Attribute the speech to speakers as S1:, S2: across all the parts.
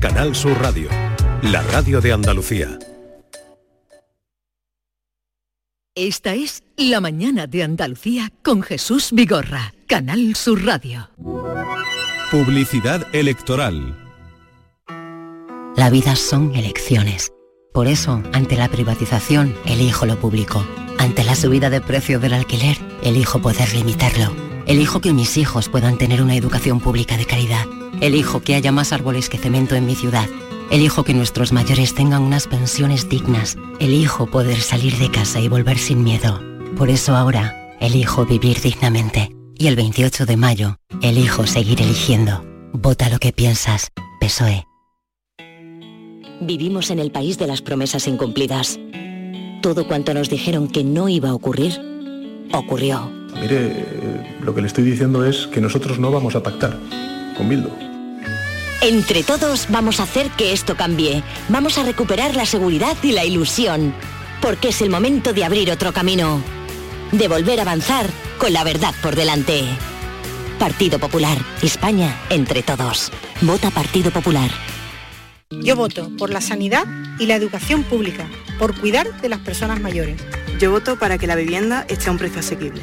S1: Canal Sur Radio, la radio de Andalucía.
S2: Esta es La mañana de Andalucía con Jesús Vigorra, Canal Sur Radio.
S1: Publicidad electoral.
S3: La vida son elecciones. Por eso, ante la privatización, elijo lo público. Ante la subida de precio del alquiler, elijo poder limitarlo. Elijo que mis hijos puedan tener una educación pública de calidad. Elijo que haya más árboles que cemento en mi ciudad. Elijo que nuestros mayores tengan unas pensiones dignas. Elijo poder salir de casa y volver sin miedo. Por eso ahora, elijo vivir dignamente. Y el 28 de mayo, elijo seguir eligiendo. Vota lo que piensas. PSOE.
S4: Vivimos en el país de las promesas incumplidas. Todo cuanto nos dijeron que no iba a ocurrir, ocurrió.
S5: Mire, lo que le estoy diciendo es que nosotros no vamos a pactar con Bildo.
S4: Entre todos vamos a hacer que esto cambie. Vamos a recuperar la seguridad y la ilusión. Porque es el momento de abrir otro camino. De volver a avanzar con la verdad por delante. Partido Popular. España entre todos. Vota Partido Popular.
S6: Yo voto por la sanidad y la educación pública, por cuidar de las personas mayores.
S7: Yo voto para que la vivienda esté a un precio asequible.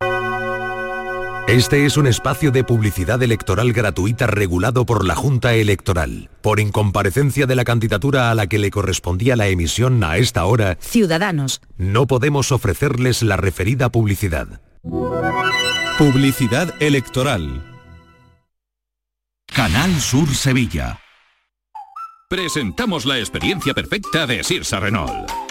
S1: Este es un espacio de publicidad electoral gratuita regulado por la Junta Electoral. Por incomparecencia de la candidatura a la que le correspondía la emisión a esta hora,
S2: Ciudadanos.
S1: no podemos ofrecerles la referida publicidad. Publicidad electoral.
S8: Canal Sur Sevilla. Presentamos la experiencia perfecta de Sirsa Renault.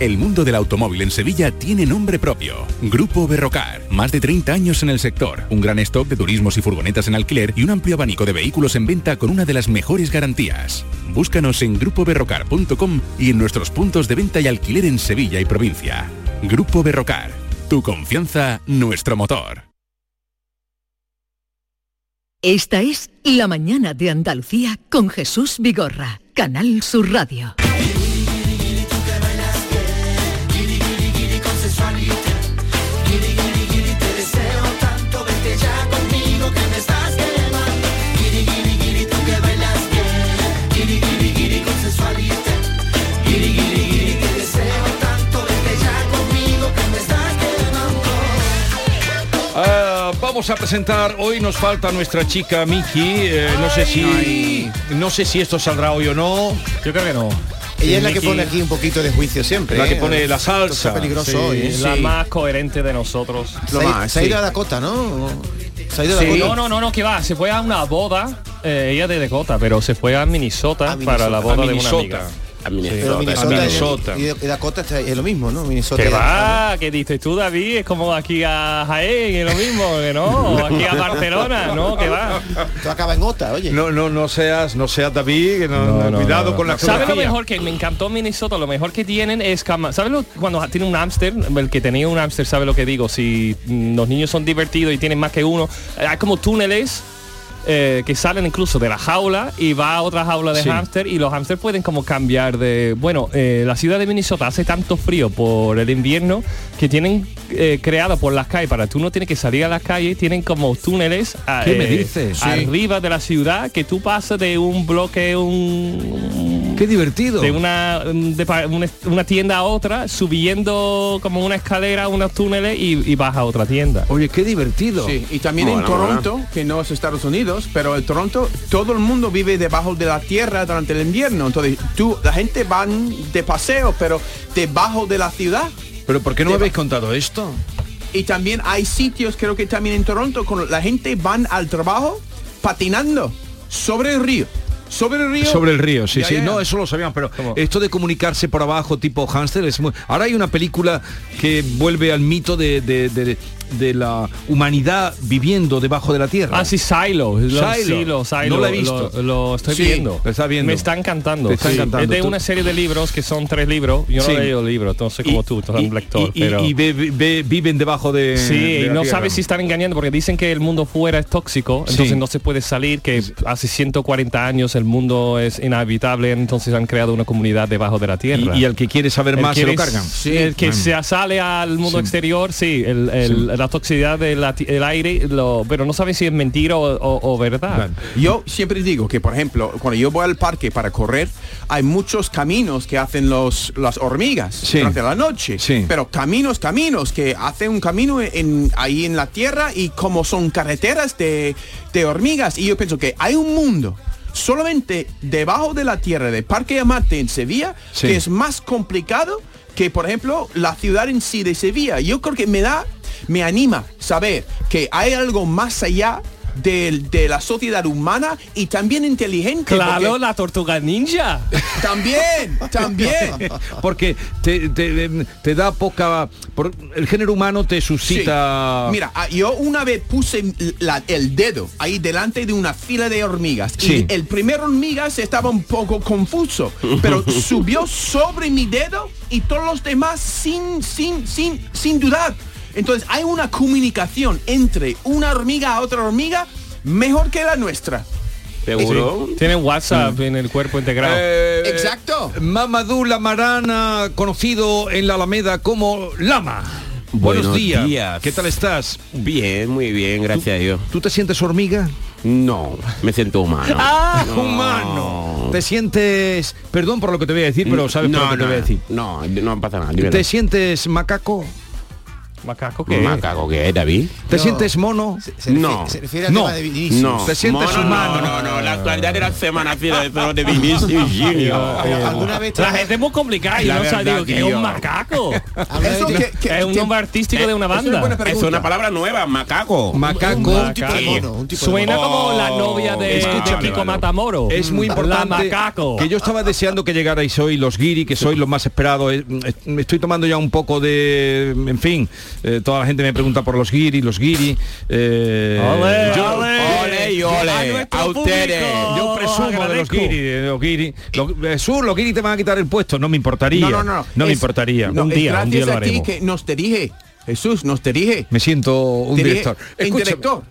S9: El mundo del automóvil en Sevilla tiene nombre propio. Grupo Berrocar. Más de 30 años en el sector. Un gran stock de turismos y furgonetas en alquiler y un amplio abanico de vehículos en venta con una de las mejores garantías. Búscanos en grupoberrocar.com y en nuestros puntos de venta y alquiler en Sevilla y provincia. Grupo Berrocar. Tu confianza, nuestro motor.
S2: Esta es La mañana de Andalucía con Jesús Vigorra, Canal Sur Radio.
S10: Vamos a presentar, hoy nos falta nuestra chica Miki, eh, no sé si no sé si esto saldrá hoy o no. Yo creo que no.
S11: Ella es la que
S10: Miki,
S11: pone aquí un poquito de juicio siempre.
S10: La que
S11: ¿eh?
S10: pone la
S11: Esto
S10: salsa.
S11: está peligroso
S10: Sí,
S11: hoy. ¿eh?
S10: sí.
S12: La más coherente de nosotros.
S11: Se ha- se ha ido a Dakota, ¿no? Se ha ido a
S12: Sí.
S11: Dakota.
S12: No, no, no, no, que va. Se fue a una boda, eh, ella de Dakota, pero se fue a Minnesota, para la boda
S10: A
S12: de una
S10: Minnesota.
S12: amiga.
S10: A Minnesota.
S11: Minnesota,
S10: Minnesota.
S11: Y, y Dakota está- es lo mismo, ¿no? Minnesota
S12: Que
S11: y
S12: va, que dices tú, David, es como aquí a Jaén, es lo mismo, que no, aquí a Barcelona, no, que va.
S11: Tú acabas en Ota, oye.
S10: No, no, no seas, no seas David, que no-
S12: No, no,
S10: cuidado
S12: no.
S10: con la
S12: ¿Sabes lo mejor que me encantó Minnesota? Lo mejor que tienen es cama. ¿Sabes lo- cuando tiene un hámster? El que tenía un hámster sabe lo que digo. Si los niños son divertidos y tienen más que uno, hay como túneles eh, que salen incluso de la jaula y va a otra jaula de
S10: Sí.
S12: hámster y los hámster pueden como cambiar de... Bueno, eh, la ciudad de Minnesota hace tanto frío por el invierno que tienen eh, creado por las calles, para tú no tienes que salir a las calles, tienen como túneles a-
S10: ¿Qué me dices? Sí.
S12: arriba de la ciudad que tú pasas de un bloque, un...
S10: Qué divertido.
S12: De una, de pa- una, una tienda a otra, subiendo como una escalera, unos túneles y, y vas a otra tienda.
S10: Oye, qué divertido.
S13: Sí, y también en Toronto, que no es Estados Unidos, pero en Toronto todo el mundo vive debajo de la tierra durante el invierno. Entonces, tú, la gente van de paseo, pero debajo de la ciudad.
S10: Pero ¿por qué no me habéis contado esto?
S13: Y también hay sitios, creo que también en Toronto, con la gente van al trabajo patinando sobre el río. Sobre el río.
S10: Sobre el río, sí,
S13: Ya,
S10: sí.
S13: ya, ya.
S10: No, eso lo sabíamos, pero esto de comunicarse por abajo tipo hámster es muy... Ahora hay una película que vuelve al mito de, de- de- de la humanidad viviendo debajo de la tierra.
S12: Ah, sí, Silo. Lo-
S10: Silo.
S12: Silo,
S10: No lo he visto.
S12: Lo, lo estoy
S10: Sí,
S12: viendo.
S10: lo está viendo.
S12: Me está encantando.
S10: Te está
S12: sí.
S10: encantando.
S12: Es de una serie de libros que son tres libros. Yo no he leído libros, no como tú, tú eres un lector.
S10: y,
S12: pero...
S10: y ve- ve- viven debajo de...
S12: Sí,
S10: de
S12: y no
S10: tierra.
S12: sabes si están engañando porque dicen que el mundo fuera es tóxico, entonces no se puede salir, que hace 140 años el mundo es inhabitable, entonces han creado una comunidad debajo de la tierra.
S10: Y, y al que quiere saber
S12: El
S10: más se lo cargan.
S12: el que se sale al mundo exterior, sí, el- el- la toxicidad del aire, lo, pero no sabes si es mentira o, o- o verdad.
S13: Yo siempre digo que, por ejemplo, cuando yo voy al parque para correr, hay muchos caminos que hacen los, las hormigas durante la noche. Pero caminos, caminos, que hacen un camino en, ahí en la tierra y como son carreteras de, de hormigas. Y yo pienso que hay un mundo solamente debajo de la tierra de Parque Amate en Sevilla
S10: Sí.
S13: que es más complicado que, por ejemplo, la ciudad en sí de Sevilla. Yo creo que me da, me anima saber que hay algo más allá del- de, la sociedad humana y también inteligente.
S12: Claro, la tortuga ninja.
S13: También, también.
S10: Porque te, te- te da poca... por- el género humano te suscita...
S13: Sí. Mira, ah, yo una vez puse la- el dedo ahí delante de una fila de hormigas
S10: Sí.
S13: y el primer hormiga se estaba un poco confuso, pero subió sobre mi dedo y todos los demás sin, sin, sin, sin dudar. Entonces hay una comunicación entre una hormiga a otra hormiga mejor que la nuestra.
S12: ¿Seguro? Tienen WhatsApp en el cuerpo integrado.
S10: Eh,
S13: Exacto.
S10: Mamadou Lamarana, conocido en la Alameda como Lama. Buenos,
S14: Buenos
S10: días.
S14: días.
S10: ¿Qué tal estás?
S14: Bien, muy bien, gracias a Dios.
S10: ¿Tú te sientes hormiga?
S14: No, me siento humano.
S10: ¡Ah,
S14: No.
S10: humano! ¿Te sientes... Perdón por lo que te voy a decir, pero sabes por
S14: no,
S10: lo que te voy a decir.
S14: No, no pasa nada. dímelo.
S10: ¿Te sientes macaco?
S12: ¿Macaco
S14: qué? ¿Macaco qué, David?
S10: ¿Te sientes mono?
S14: no.
S10: se refiere al tema de Vinicius.
S14: No.
S10: ¿Te sientes
S14: Mono,
S10: humano?
S14: No, no, no, la actualidad de la semana fiel de de Vinicius Junior.
S11: ¿Alguna vez
S12: La gente es muy complicada y
S14: La
S12: no digo, que es un macaco.
S13: Eso que- que-
S12: es un
S13: que-
S12: nombre artístico de una
S14: Es una
S12: banda.
S14: buena pregunta. Es una palabra nueva, macaco.
S10: Macaco.
S11: Un tipo de mono, un tipo de
S12: Suena
S11: mono.
S12: como la novia de,
S10: Escúchame,
S12: de Kiko
S10: vale.
S12: Matamoro.
S10: Es muy
S12: La
S10: importante
S12: macaco.
S10: que yo estaba deseando que llegarais hoy los guiri, que sois los más esperados. Eh, eh, Me estoy tomando ya un poco de, en fin, eh, toda la gente me pregunta por los guiri, los guiri. eh,
S12: Ole,
S10: yo,
S14: Ole y ole.
S12: A nuestro
S14: A ustedes.
S12: público.
S10: yo presumo de los guiri, de los guiri. Los, Jesús, los guiri te van a quitar el puesto, no me importaría.
S13: No, no, no.
S10: me
S13: Es-
S10: importaría.
S13: no,
S10: un día, un día lo
S13: a ti
S10: haremos.
S13: que nos dirige. Jesús, nos dirige.
S10: Me siento un director.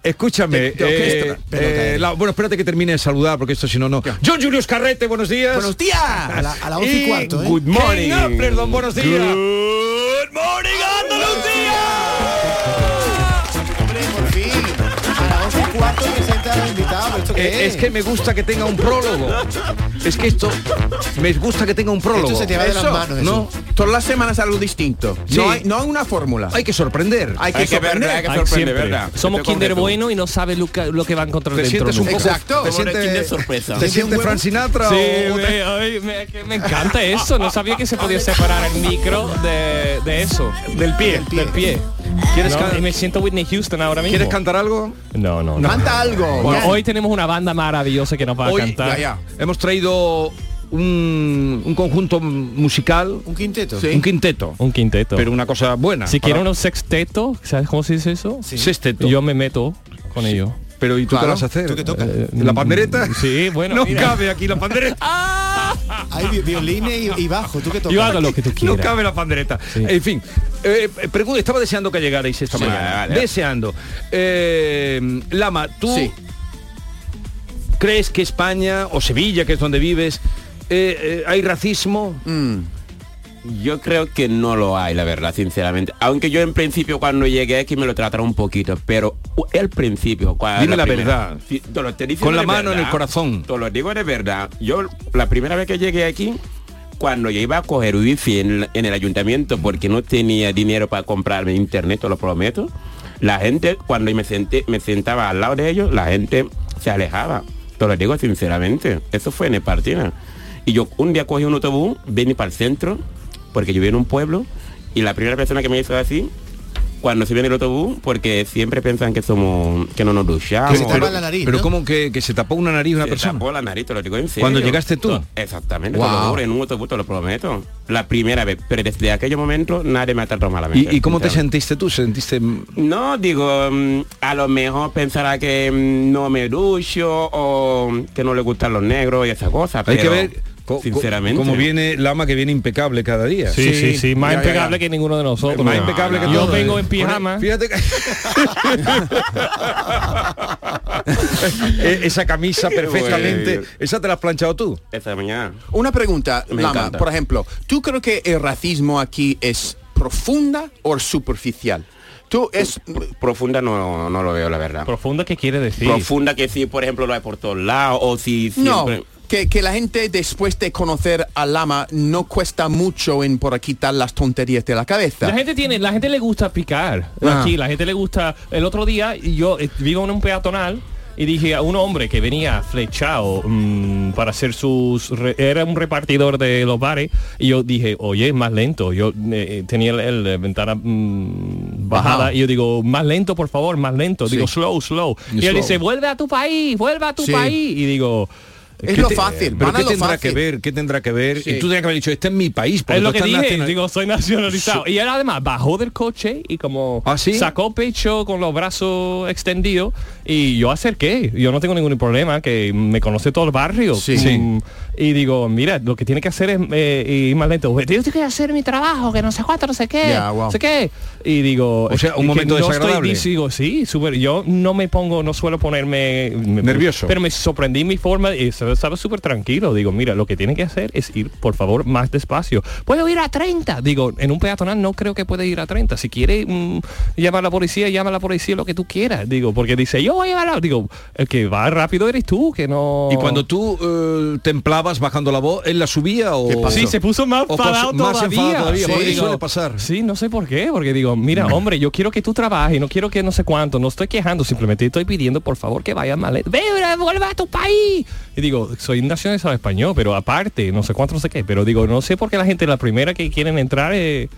S10: Escúchame.
S13: Orquesta.
S10: eh, eh, la- bueno, espérate que termine de saludar porque esto si no, no. John Julius Carrete, buenos días.
S13: Buenos días.
S11: A la, a la y cuarto, ¿eh?
S14: Good morning.
S10: Appleton, buenos días.
S14: Good morning,
S11: las once y cuarto presenta a los invitados. ¿Esto qué
S10: Eh, es que me gusta que tenga un prólogo. Es que esto me gusta que tenga un prólogo.
S11: Esto se te va de las
S13: Eso,
S11: manos, eso.
S13: ¿no? Todas las semanas algo distinto.
S10: Sí.
S13: No, hay, no hay una fórmula.
S10: Hay que sorprender.
S13: Hay que
S14: Hay que
S13: sorprender.
S14: verla, hay que sorprender,
S12: siempre.
S14: ¿verdad?
S12: Somos
S14: Estoy
S12: Kinder. Bueno y no sabe lo que, lo que va a encontrar
S10: Te
S12: dentro
S10: sientes un poco.
S13: Exacto.
S10: Te sientes,
S14: sorpresa.
S10: ¿te sientes Frank Sinatra
S12: Sí,
S10: o
S12: me, ay, me- que me encanta eso. No sabía que se podía separar el micro de, de eso. Del pie. Del pie.
S10: ¿Quieres,
S12: No,
S10: can-
S12: y me siento Whitney Houston ahora mismo.
S10: ¿Quieres cantar algo?
S12: No, no, no.
S13: Canta algo.
S12: Bueno, hoy tenemos una banda maravillosa que nos va a cantar.
S13: ya, ya.
S10: hemos traído un, un conjunto musical,
S11: Un quinteto.
S13: Sí.
S10: un quinteto,
S12: Un quinteto.
S10: pero una cosa buena.
S12: si
S10: para-
S12: quieren un sexteto, ¿sabes cómo se dice eso?
S10: Sexteto.
S12: Yo me meto con ellos.
S10: Pero ¿y tú
S13: Claro.
S10: qué vas a hacer?
S11: ¿Tú qué tocas?
S10: Eh, ¿La pandereta?
S12: Sí, bueno,
S10: No
S12: mira.
S10: cabe aquí la pandereta.
S11: Hay vi- violines y, y bajo. ¿Tú qué tocas?
S12: Yo hago lo que tú
S10: No
S12: quieras.
S10: cabe la pandereta. En fin, eh, estaba deseando que llegarais esta
S14: Sí,
S10: mañana.
S14: vale.
S10: Deseando. Eh, Lama, tú
S13: Sí.
S10: crees que España o Sevilla, que es donde vives, eh, eh, hay racismo?
S14: Yo creo que no lo hay, la verdad, sinceramente. Aunque yo en principio cuando llegué aquí me lo trataron un poquito, pero el principio... cuando-
S10: Dime la verdad.
S14: Te lo
S10: Con la mano en el corazón.
S14: Te lo digo de verdad. Yo la primera vez que llegué aquí, cuando yo iba a coger wifi en, en el ayuntamiento porque no tenía dinero para comprarme internet, te lo prometo, la gente, cuando me senté, me sentaba al lado de ellos, la gente se alejaba. Te lo digo sinceramente. Eso fue en Espartina. Y yo un día cogí un autobús, vine para el centro, porque yo vivo en un pueblo, y la primera persona que me hizo así, cuando se viene el autobús, porque siempre piensan que somos, que no nos duchamos.
S10: pero, pero ¿cómo que, que se tapó una nariz una
S14: Se
S10: persona?
S14: tapó la nariz, te lo digo en serio.
S10: Cuando llegaste tú.
S14: Exactamente,
S10: Wow.
S14: en un autobús, te lo prometo. La primera vez, pero desde aquel momento nadie me ha tratado malamente.
S10: ¿Y, y cómo te sentiste tú? ¿Sentiste
S14: No, digo, mm, a lo mejor pensará que mm, no me ducho o que no le gustan los negros y esas cosas.
S10: Hay que ver co-
S14: sinceramente.
S10: cómo viene Lama que viene impecable cada día.
S12: Sí, sí, sí, más impecable que ninguno de nosotros.
S10: Más impecable que
S12: Yo vengo en pijama.
S10: Fíjate que... Esa camisa perfectamente.
S14: bueno.
S10: ¿Esa te la has planchado tú?
S14: Esta mañana.
S13: Una pregunta,
S14: Me
S13: Lama,
S14: encanta.
S13: por ejemplo, ¿tú crees que el racismo aquí es profunda o superficial? Tú es
S14: Profunda no, no lo veo, la verdad.
S12: Profunda, ¿qué quiere decir?
S14: Profunda que sí, por ejemplo, lo hay por todos lados, o si
S13: no
S14: siempre...
S13: que, que la gente después de conocer a Lama no cuesta mucho en por quitar las tonterías de la cabeza.
S12: La gente tiene, la gente le gusta picar.
S13: Ah.
S12: Aquí, la gente le gusta. El otro día yo eh, vivo en un peatonal y dije a un hombre que venía flechado mm, para hacer sus re- era un repartidor de los bares y yo dije oye más lento yo eh, tenía el, el, eh, ventana mm, bajada
S13: Ajá.
S12: y yo digo más lento por favor más lento digo slow slow y él
S10: Slow.
S12: dice vuelve a tu país vuelve a tu
S10: Sí.
S12: país y digo
S13: Es
S12: ¿qué
S13: lo
S12: te-
S13: fácil,
S10: ¿Pero
S13: van a
S10: qué
S13: lo
S10: tendrá
S13: fácil.
S10: que ver? ¿Qué tendrá que ver?
S13: Sí.
S10: Y tú tenías que haber dicho, este es mi país.
S12: Es lo que dije,
S10: nacional-
S12: digo, soy nacionalizado. Y él además bajó del coche y como
S10: ¿Ah, sí?
S12: sacó pecho con los brazos extendidos y yo acerqué. Yo no tengo ningún problema, que me conoce todo el barrio.
S13: Sí.
S12: Mm, Y digo, mira, lo que tiene que hacer es eh, ir más lento. Yo tengo que hacer mi trabajo, que no sé cuánto, no sé qué.
S13: Wow.
S12: No sé qué. Y digo...
S10: O sea, un momento
S12: no estoy-
S10: desagradable.
S12: digo, sí, súper. Yo no me pongo, no suelo ponerme... me-
S10: Nervioso.
S12: Pero me sorprendí mi forma y estaba estaba súper tranquilo. Digo, mira, lo que tiene que hacer es ir, por favor, más despacio. Puedo ir a 30. Digo, en un peatonal no creo que puede ir a 30. Si quiere mm, llamar a la policía, llama a la policía lo que tú quieras. Digo, porque dice, yo voy a llevar a... Digo, el que va rápido eres tú, que no...
S10: Y cuando tú eh, templabas bajando la voz, ¿él la subía o...?
S12: Sí, se puso más enfadado todavía.
S10: todavía,
S12: Sí, digo,
S10: suele pasar.
S12: Sí, no sé por qué, porque digo, mira, hombre, yo quiero que tú trabajes, no quiero que no sé cuánto, no estoy quejando, simplemente estoy pidiendo, por favor, que vayas mal. Ve, vuelve a tu país. Y digo, soy nacionalizado español, pero aparte, no sé cuánto, no sé qué, pero digo, no sé por qué la gente la primera que quieren entrar es,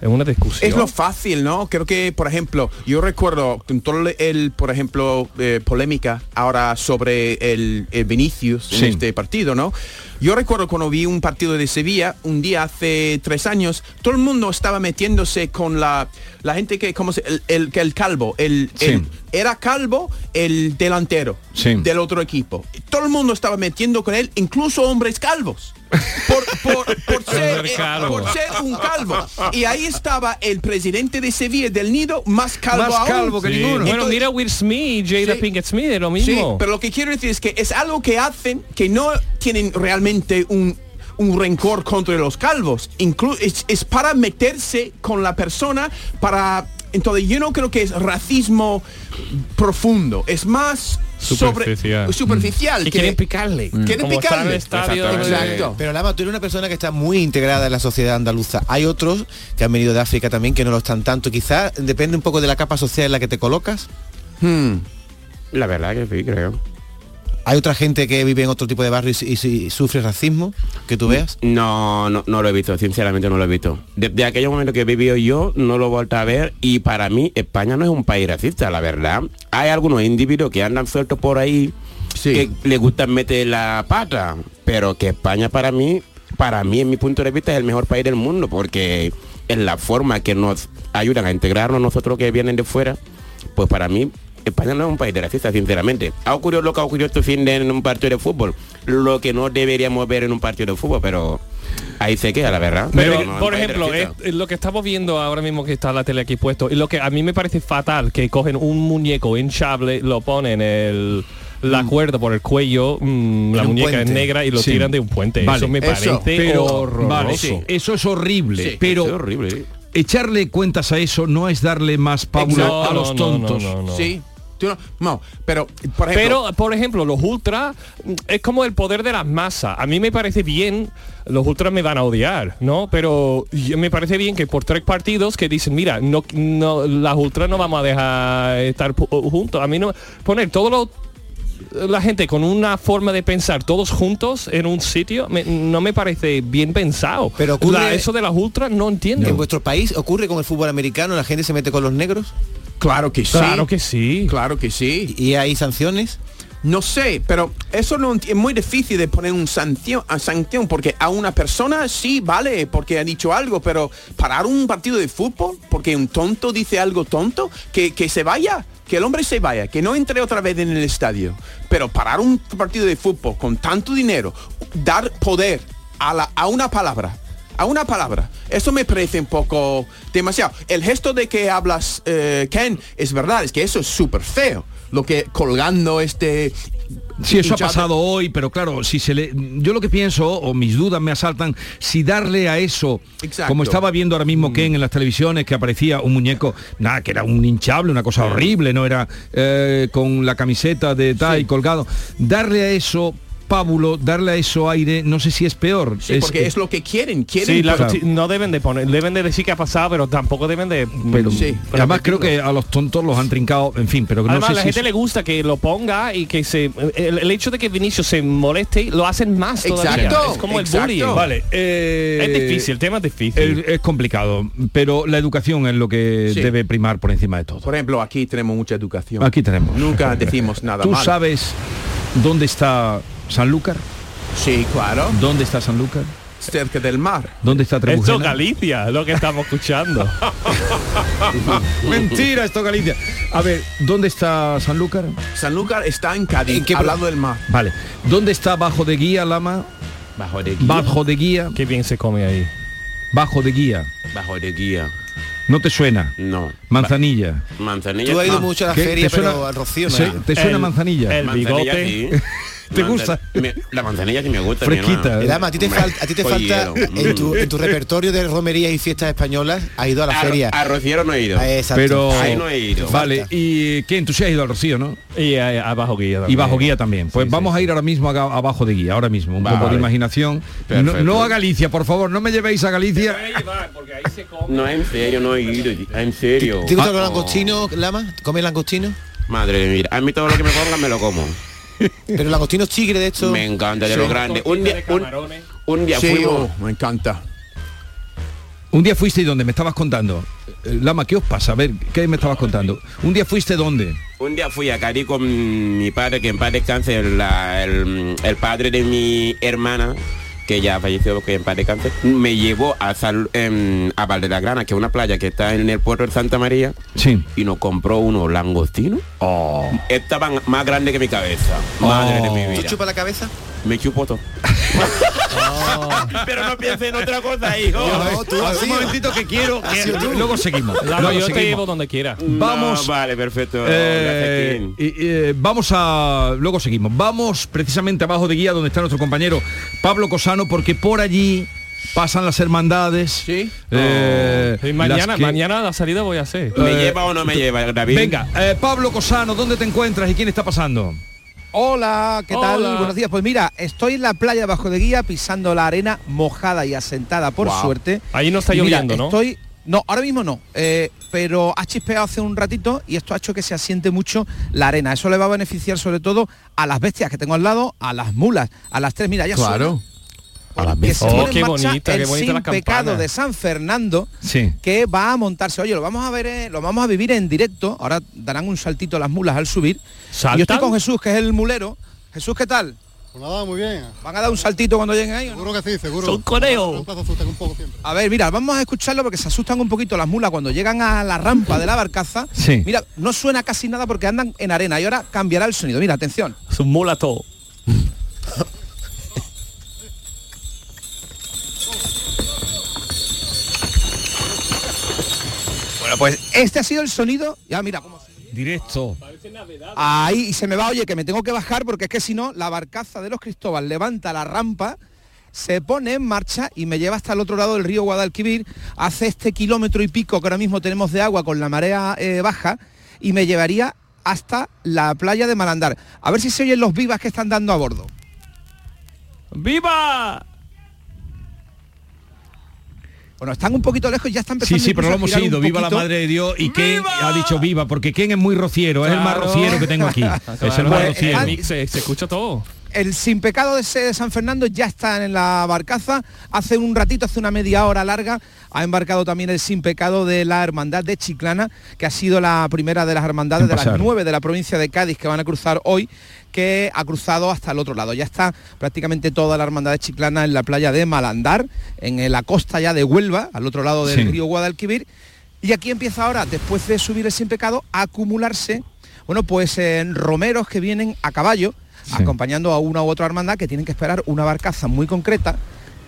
S12: es una discusión.
S13: Es lo fácil, ¿no? Creo que, por ejemplo, yo recuerdo con todo el, por ejemplo, eh, polémica ahora sobre el, el Vinicius
S10: Sí.
S13: en este partido, ¿no? Yo recuerdo cuando vi un partido de Sevilla un día hace tres años, todo el mundo estaba metiéndose con la, la gente que, ¿cómo se? El, el, que el calvo, el,
S10: Sí.
S13: el- era calvo el delantero
S10: Sí.
S13: del otro equipo. Todo el mundo estaba metiendo con él, incluso hombres calvos. Por, por- por ser,
S12: Hombre
S13: eh,
S12: calvo.
S13: por ser un calvo. Y ahí estaba el presidente de Sevilla del Nido, más calvo
S10: Más
S13: aún.
S10: calvo que
S12: Sí.
S10: ninguno.
S12: Bueno,
S13: Entonces-
S12: mira Will Smith, Jada
S13: Sí.
S12: Pinkett Smith, es lo
S13: Sí,
S12: mismo.
S13: pero lo que quiero decir es que es algo que hacen que no tienen realmente un, un rencor contra los calvos. Inclu- es, es para meterse con la persona, para... Entonces yo no creo que es racismo profundo, es más
S12: Superficial.
S13: sobre superficial.
S12: Y
S13: que-
S12: quieren picarle.
S13: Quieren
S12: Como está en el
S13: picarle.
S12: estadio.
S13: Exacto.
S11: Pero Lama, tú eres una persona que está muy integrada en la sociedad andaluza. Hay otros que han venido de África también que no lo están tanto. Quizás depende un poco de la capa social en la que te colocas.
S13: Hmm.
S14: La verdad que sí, creo.
S11: Hay otra gente que vive en otro tipo de barrio y, y- y sufre racismo que tú veas.
S14: No, no, no lo he visto, sinceramente no lo he visto. Desde aquel momento que he vivido yo, no lo he vuelto a ver y para mí España no es un país racista, la verdad. Hay algunos individuos que andan sueltos por ahí que les gusta meter la pata, pero que España para mí, para mí en mi punto de vista es el mejor país del mundo porque es la forma que nos ayudan a integrarnos nosotros que vienen de fuera, pues para mí España no es un país de racista, sinceramente. Ha ocurrido lo que ha ocurrido este fin de en un partido de fútbol, lo que no deberíamos ver en un partido de fútbol, pero ahí se queda, la verdad.
S12: Pero,
S14: no
S12: por ejemplo, es, lo que estamos viendo ahora mismo que está la tele aquí puesto, y lo que a mí me parece fatal, que cogen un muñeco hinchable, lo ponen el la cuerda por el cuello, mm, la muñeca es negra y lo
S10: Sí.
S12: tiran de un puente.
S10: Vale.
S12: Eso me
S10: Eso,
S12: parece
S10: pero-
S12: horroroso.
S10: vale, sí, eso es horrible,
S12: Sí,
S10: pero
S12: eso es horrible.
S10: Echarle cuentas a eso no es darle más pábulo
S12: No,
S10: a los
S12: no, no,
S10: tontos.
S12: no, no.
S13: Sí. No, pero por ejemplo,
S12: Pero, por ejemplo, los ultras es como el poder de las masas. A mí me parece bien, los ultras me van a odiar, ¿no? Pero yo- me parece bien que por tres partidos que dicen, mira, no, no las ultras no vamos a dejar estar juntos. A mí no poner todos los la gente con una forma de pensar todos juntos en un sitio me- no me parece bien pensado.
S11: Pero ocurre-
S12: La- eso de las ultras no entiendo.
S11: ¿En vuestro país ocurre con el fútbol americano? ¿La gente se mete con los negros?
S13: Claro que sí.
S12: Claro que sí.
S13: Claro que sí.
S11: ¿Y hay sanciones?
S13: No sé, pero eso no es muy difícil de poner un sanción, a sanción porque a una persona sí vale porque ha dicho algo, pero parar un partido de fútbol porque un tonto dice algo tonto, que, que se vaya, que el hombre se vaya, que no entre otra vez en el estadio. Pero parar un partido de fútbol con tanto dinero, dar poder a, una palabra, a una palabra. Eso me parece un poco demasiado. El gesto de que hablas, eh, Ken, es verdad, es que eso es súper feo. Lo que colgando este...
S10: Sí, eso ha pasado hoy, pero claro, si se le, yo lo que pienso o mis dudas me asaltan si darle a eso,
S13: Exacto.
S10: como estaba viendo ahora mismo Ken en las televisiones que aparecía un muñeco, nada, que era un hinchable, una cosa horrible, no era eh, con la camiseta de tal y colgado, darle a eso pábulo, darle a eso aire, no sé si es peor.
S13: Sí, porque es lo que quieren. Quieren
S12: Sí, la-
S10: Claro.
S12: sí, no deben de poner, deben de decir que ha pasado, pero tampoco deben de.
S10: Pero,
S12: Sí.
S10: además creo que a los tontos los han trincado, en fin, pero que no
S12: Además,
S10: sé
S12: a la
S10: si
S12: gente
S10: es-
S12: le gusta que lo ponga y que se el, el hecho de que Vinicius se moleste lo hacen más todavía.
S13: Exacto,
S12: Es como
S13: exacto.
S12: el bullying.
S10: Vale, eh,
S12: Es difícil, el tema es difícil.
S10: Es, es complicado, pero la educación es lo que
S13: Sí.
S10: debe primar por encima de todo.
S13: Por ejemplo, aquí tenemos mucha educación.
S10: Aquí tenemos.
S13: Nunca decimos nada
S10: ¿Tú
S13: mal.
S10: sabes dónde está Sanlúcar?
S13: Sí, claro.
S10: ¿Dónde está Sanlúcar?
S13: Cerca del mar.
S10: ¿Dónde está
S12: Esto
S10: Trebujena?
S12: es Galicia, lo que estamos escuchando.
S10: Mentira, esto Galicia. A ver, ¿dónde está Sanlúcar?
S13: Sanlúcar está en Cádiz,
S11: ¿En qué
S13: al lado del mar.
S10: Vale. ¿Dónde está Bajo de Guía, Lama?
S14: Bajo de guía.
S10: Bajo de Guía.
S12: Qué bien se come ahí.
S10: Bajo de Guía.
S14: Bajo de guía.
S10: ¿No te suena?
S14: No.
S10: Manzanilla.
S14: Manzanilla.
S11: Tú has ido mucho a la feria,
S10: ¿Te suena-
S11: pero al Rocío no.
S10: ¿Te suena
S12: El-
S10: Manzanilla?
S12: el
S14: Manzanilla,
S12: bigote.
S10: ¿Te gusta?
S14: Me- la manzanilla sí me gusta.
S10: Fresquita. ¿eh?
S11: Dama, a ti te, falta, a ti te falta en tu, en tu repertorio de romerías y fiestas españolas, has ido a la
S14: A-
S11: feria.
S14: A Rociero no he ido.
S11: Ah, exacto.
S10: Pero
S14: Ahí no he ido.
S10: Vale, y ¿quién? Tú sí has ido al Rocío, ¿no?
S12: Y eh, abajo guía.
S10: Y
S12: también.
S10: bajo guía también. Pues
S12: Sí,
S10: vamos
S12: sí,
S10: a ir ahora mismo a, a bajo de guía, ahora mismo. Un
S14: Vale.
S10: poco de imaginación. No, no a Galicia, por favor, no me llevéis a Galicia.
S14: No, en serio, no he ido. En serio.
S11: ¿Te gusta
S14: Ah,
S11: los langostinos, Lama? ¿Comes langostino?
S14: Madre mía, a mí todo lo que me pongan me lo como.
S11: Pero langostinos tigre de esto.
S14: Me encanta, de
S11: Sí.
S14: lo grande. Un día, un, un día
S13: Sí,
S14: fuimos.
S13: oh, me encanta.
S10: Un día fuiste y donde me estabas contando. Eh, Lama, ¿qué os pasa? A ver, ¿qué me estabas contando? Un día fuiste dónde?
S14: Un día fui a Cádiz con mi padre, que en paz descanse, el, el, el padre de mi hermana, que ya falleció, que en paz descanse, me llevó a, Sal- em, a Valdegrana, que es una playa que está en el puerto de Santa María,
S10: Sí.
S14: y nos compró unos langostinos. Estaban más grandes que mi cabeza. Madre de mi
S11: ¿Tú
S14: vida.
S11: chupas la cabeza?
S14: Me chupo todo. Pero no piense en otra cosa, hijo.
S11: No, tú
S10: A ver,
S11: has
S10: un
S11: sido.
S10: momentito que quiero. Que- luego seguimos. Luego
S12: yo te
S10: seguimos.
S12: llevo donde quiera.
S10: Vamos.
S14: No, vale, perfecto.
S10: Eh,
S14: Gracias, Kim.
S10: y- y, eh, vamos a luego seguimos vamos precisamente abajo de guía donde está nuestro compañero Pablo Cosano porque por allí pasan las hermandades
S13: Sí.
S10: eh,
S12: Y mañana,
S10: las que-
S12: mañana la salida voy a hacer.
S14: ¿Me
S10: eh,
S14: lleva o no me lleva, David?
S10: venga eh, Pablo Cosano dónde te encuentras y quién está pasando
S15: Hola, ¿qué tal?
S12: Hola.
S15: Buenos días. Pues mira, estoy en la playa bajo de guía pisando la arena mojada y asentada por suerte.
S12: Ahí no está
S15: mira,
S12: lloviendo, ¿no?
S15: Estoy no, ahora mismo no, eh, pero ha chispeado hace un ratito y esto ha hecho que se asiente mucho la arena. Eso le va a beneficiar sobre todo a las bestias que tengo al lado, a las mulas, a las tres. Mira, ya
S13: Claro.
S15: Suena que se
S12: Oh, qué
S15: marcha
S12: bonita, qué bonita
S15: sin
S12: la
S15: pecado de San Fernando
S10: sí
S15: que va a montarse. Oye, lo vamos a ver, eh, lo vamos a vivir en directo. Ahora darán un saltito las mulas al subir.
S12: ¿Saltan?
S15: yo estoy con Jesús, que es el mulero. Jesús, ¿qué tal?
S16: Pues nada, muy bien.
S15: ¿Van a dar un saltito cuando lleguen ahí? o no?
S16: Seguro que sí, seguro.
S12: Son
S16: siempre.
S15: A ver, mira, vamos a escucharlo porque se asustan un poquito las mulas cuando llegan a la rampa de la barcaza.
S10: Sí.
S15: Mira, no suena casi nada porque andan en arena y ahora cambiará el sonido. Mira, atención.
S12: Es un mula todo.
S15: Bueno, pues este ha sido el sonido. Ya, mira, cómo
S10: directo
S15: Ahí y se me va, oye, que me tengo que bajar porque es que si no, la barcaza de los Cristóbal levanta la rampa, se pone en marcha y me lleva hasta el otro lado del río Guadalquivir, hace este kilómetro y pico que ahora mismo tenemos de agua con la marea eh, baja y me llevaría hasta la playa de Malandar. A ver si se oyen los vivas que están dando a bordo.
S12: ¡Viva!
S15: Bueno, están un poquito lejos y ya están
S10: Sí,
S15: empezando
S10: sí, pero lo hemos ido. Viva la madre de Dios. Y Ken ha dicho viva, porque Ken es muy rociero, es el más rociero que tengo aquí. es el más
S15: Pues,
S10: rociero.
S15: eh,
S12: Se, se escucha todo.
S15: El sin pecado de San Fernando ya está en la barcaza. Hace un ratito, hace una media hora larga, ha embarcado también el sin pecado de la hermandad de Chiclana, que ha sido la primera de las hermandades de las nueve de la provincia de Cádiz que van a cruzar hoy, que ha cruzado hasta el otro lado. Ya está prácticamente toda la hermandad de Chiclana en la playa de Malandar, en la costa ya de Huelva, al otro lado del
S10: Sí.
S15: río Guadalquivir. Y aquí empieza ahora, después de subir el sin pecado, a acumularse, bueno, pues en romeros que vienen a caballo, acompañando a una u otra hermandad que tienen que esperar una barcaza muy concreta,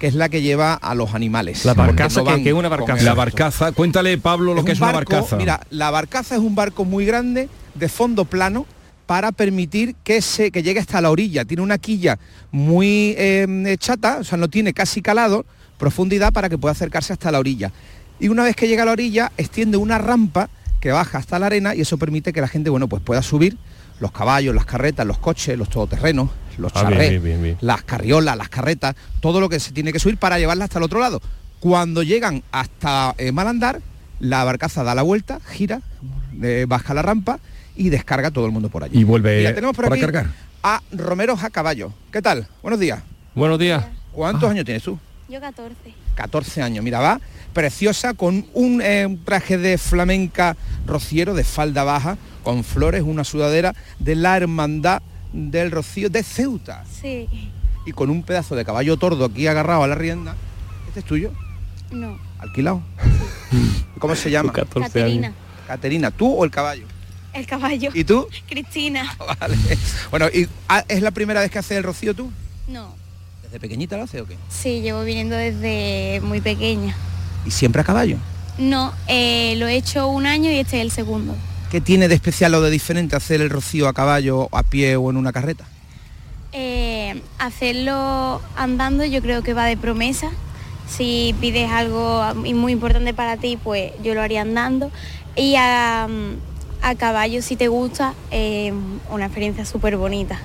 S15: que es la que lleva a los animales.
S10: La barcaza,
S15: no
S10: que- una barcaza. La barcaza, cuéntale Pablo lo que es una barcaza.
S15: Mira, la barcaza es un barco muy grande, de fondo plano, para permitir que se que llegue hasta la orilla. Tiene una quilla muy eh, chata, o sea, no tiene casi calado, profundidad para que pueda acercarse hasta la orilla. Y una vez que llega a la orilla, extiende una rampa que baja hasta la arena y eso permite que la gente, bueno, pues pueda subir los caballos, las carretas, los coches, los todoterrenos, los
S12: Ah, bien,
S15: charrés,
S12: bien, bien, bien.
S15: las carriolas, las carretas, todo lo que se tiene que subir para llevarla hasta el otro lado. Cuando llegan hasta eh, Malandar, la barcaza da la vuelta, gira, eh, baja la rampa y descarga a todo el mundo por allí.
S10: Y vuelve
S15: Mira, tenemos por
S10: para
S15: aquí
S10: cargar.
S15: a Romeros a caballo. ¿Qué tal? Buenos días.
S12: Buenos días.
S15: ¿Cuántos años tienes tú?
S17: Yo 14.
S15: 14 años. Mira, va preciosa con un eh, traje de flamenca rociero de falda baja, con flores, una sudadera de la hermandad del Rocío de Ceuta.
S17: Sí.
S15: Y con un pedazo de caballo tordo aquí agarrado a la rienda. ¿Este es tuyo?
S17: No.
S15: ¿Alquilado? ¿Cómo se llama?
S12: 14
S17: Caterina.
S15: Caterina, ¿tú o el caballo?
S17: El caballo.
S15: ¿Y tú?
S17: Cristina.
S15: Vale. Bueno, ¿y ah, es la primera vez que haces el rocío tú?
S17: No.
S15: ¿Desde pequeñita lo haces o qué?
S17: Sí, llevo viniendo desde muy pequeña.
S15: ¿Y siempre a caballo?
S17: No, eh, lo he hecho un año y este es el segundo.
S15: ¿Qué tiene de especial o de diferente hacer el rocío a caballo, a pie o en una carreta?
S17: Eh, hacerlo andando yo creo que va de promesa. Si pides algo muy importante para ti, pues yo lo haría andando. Y a, a caballo, si te gusta, eh, una experiencia súper bonita.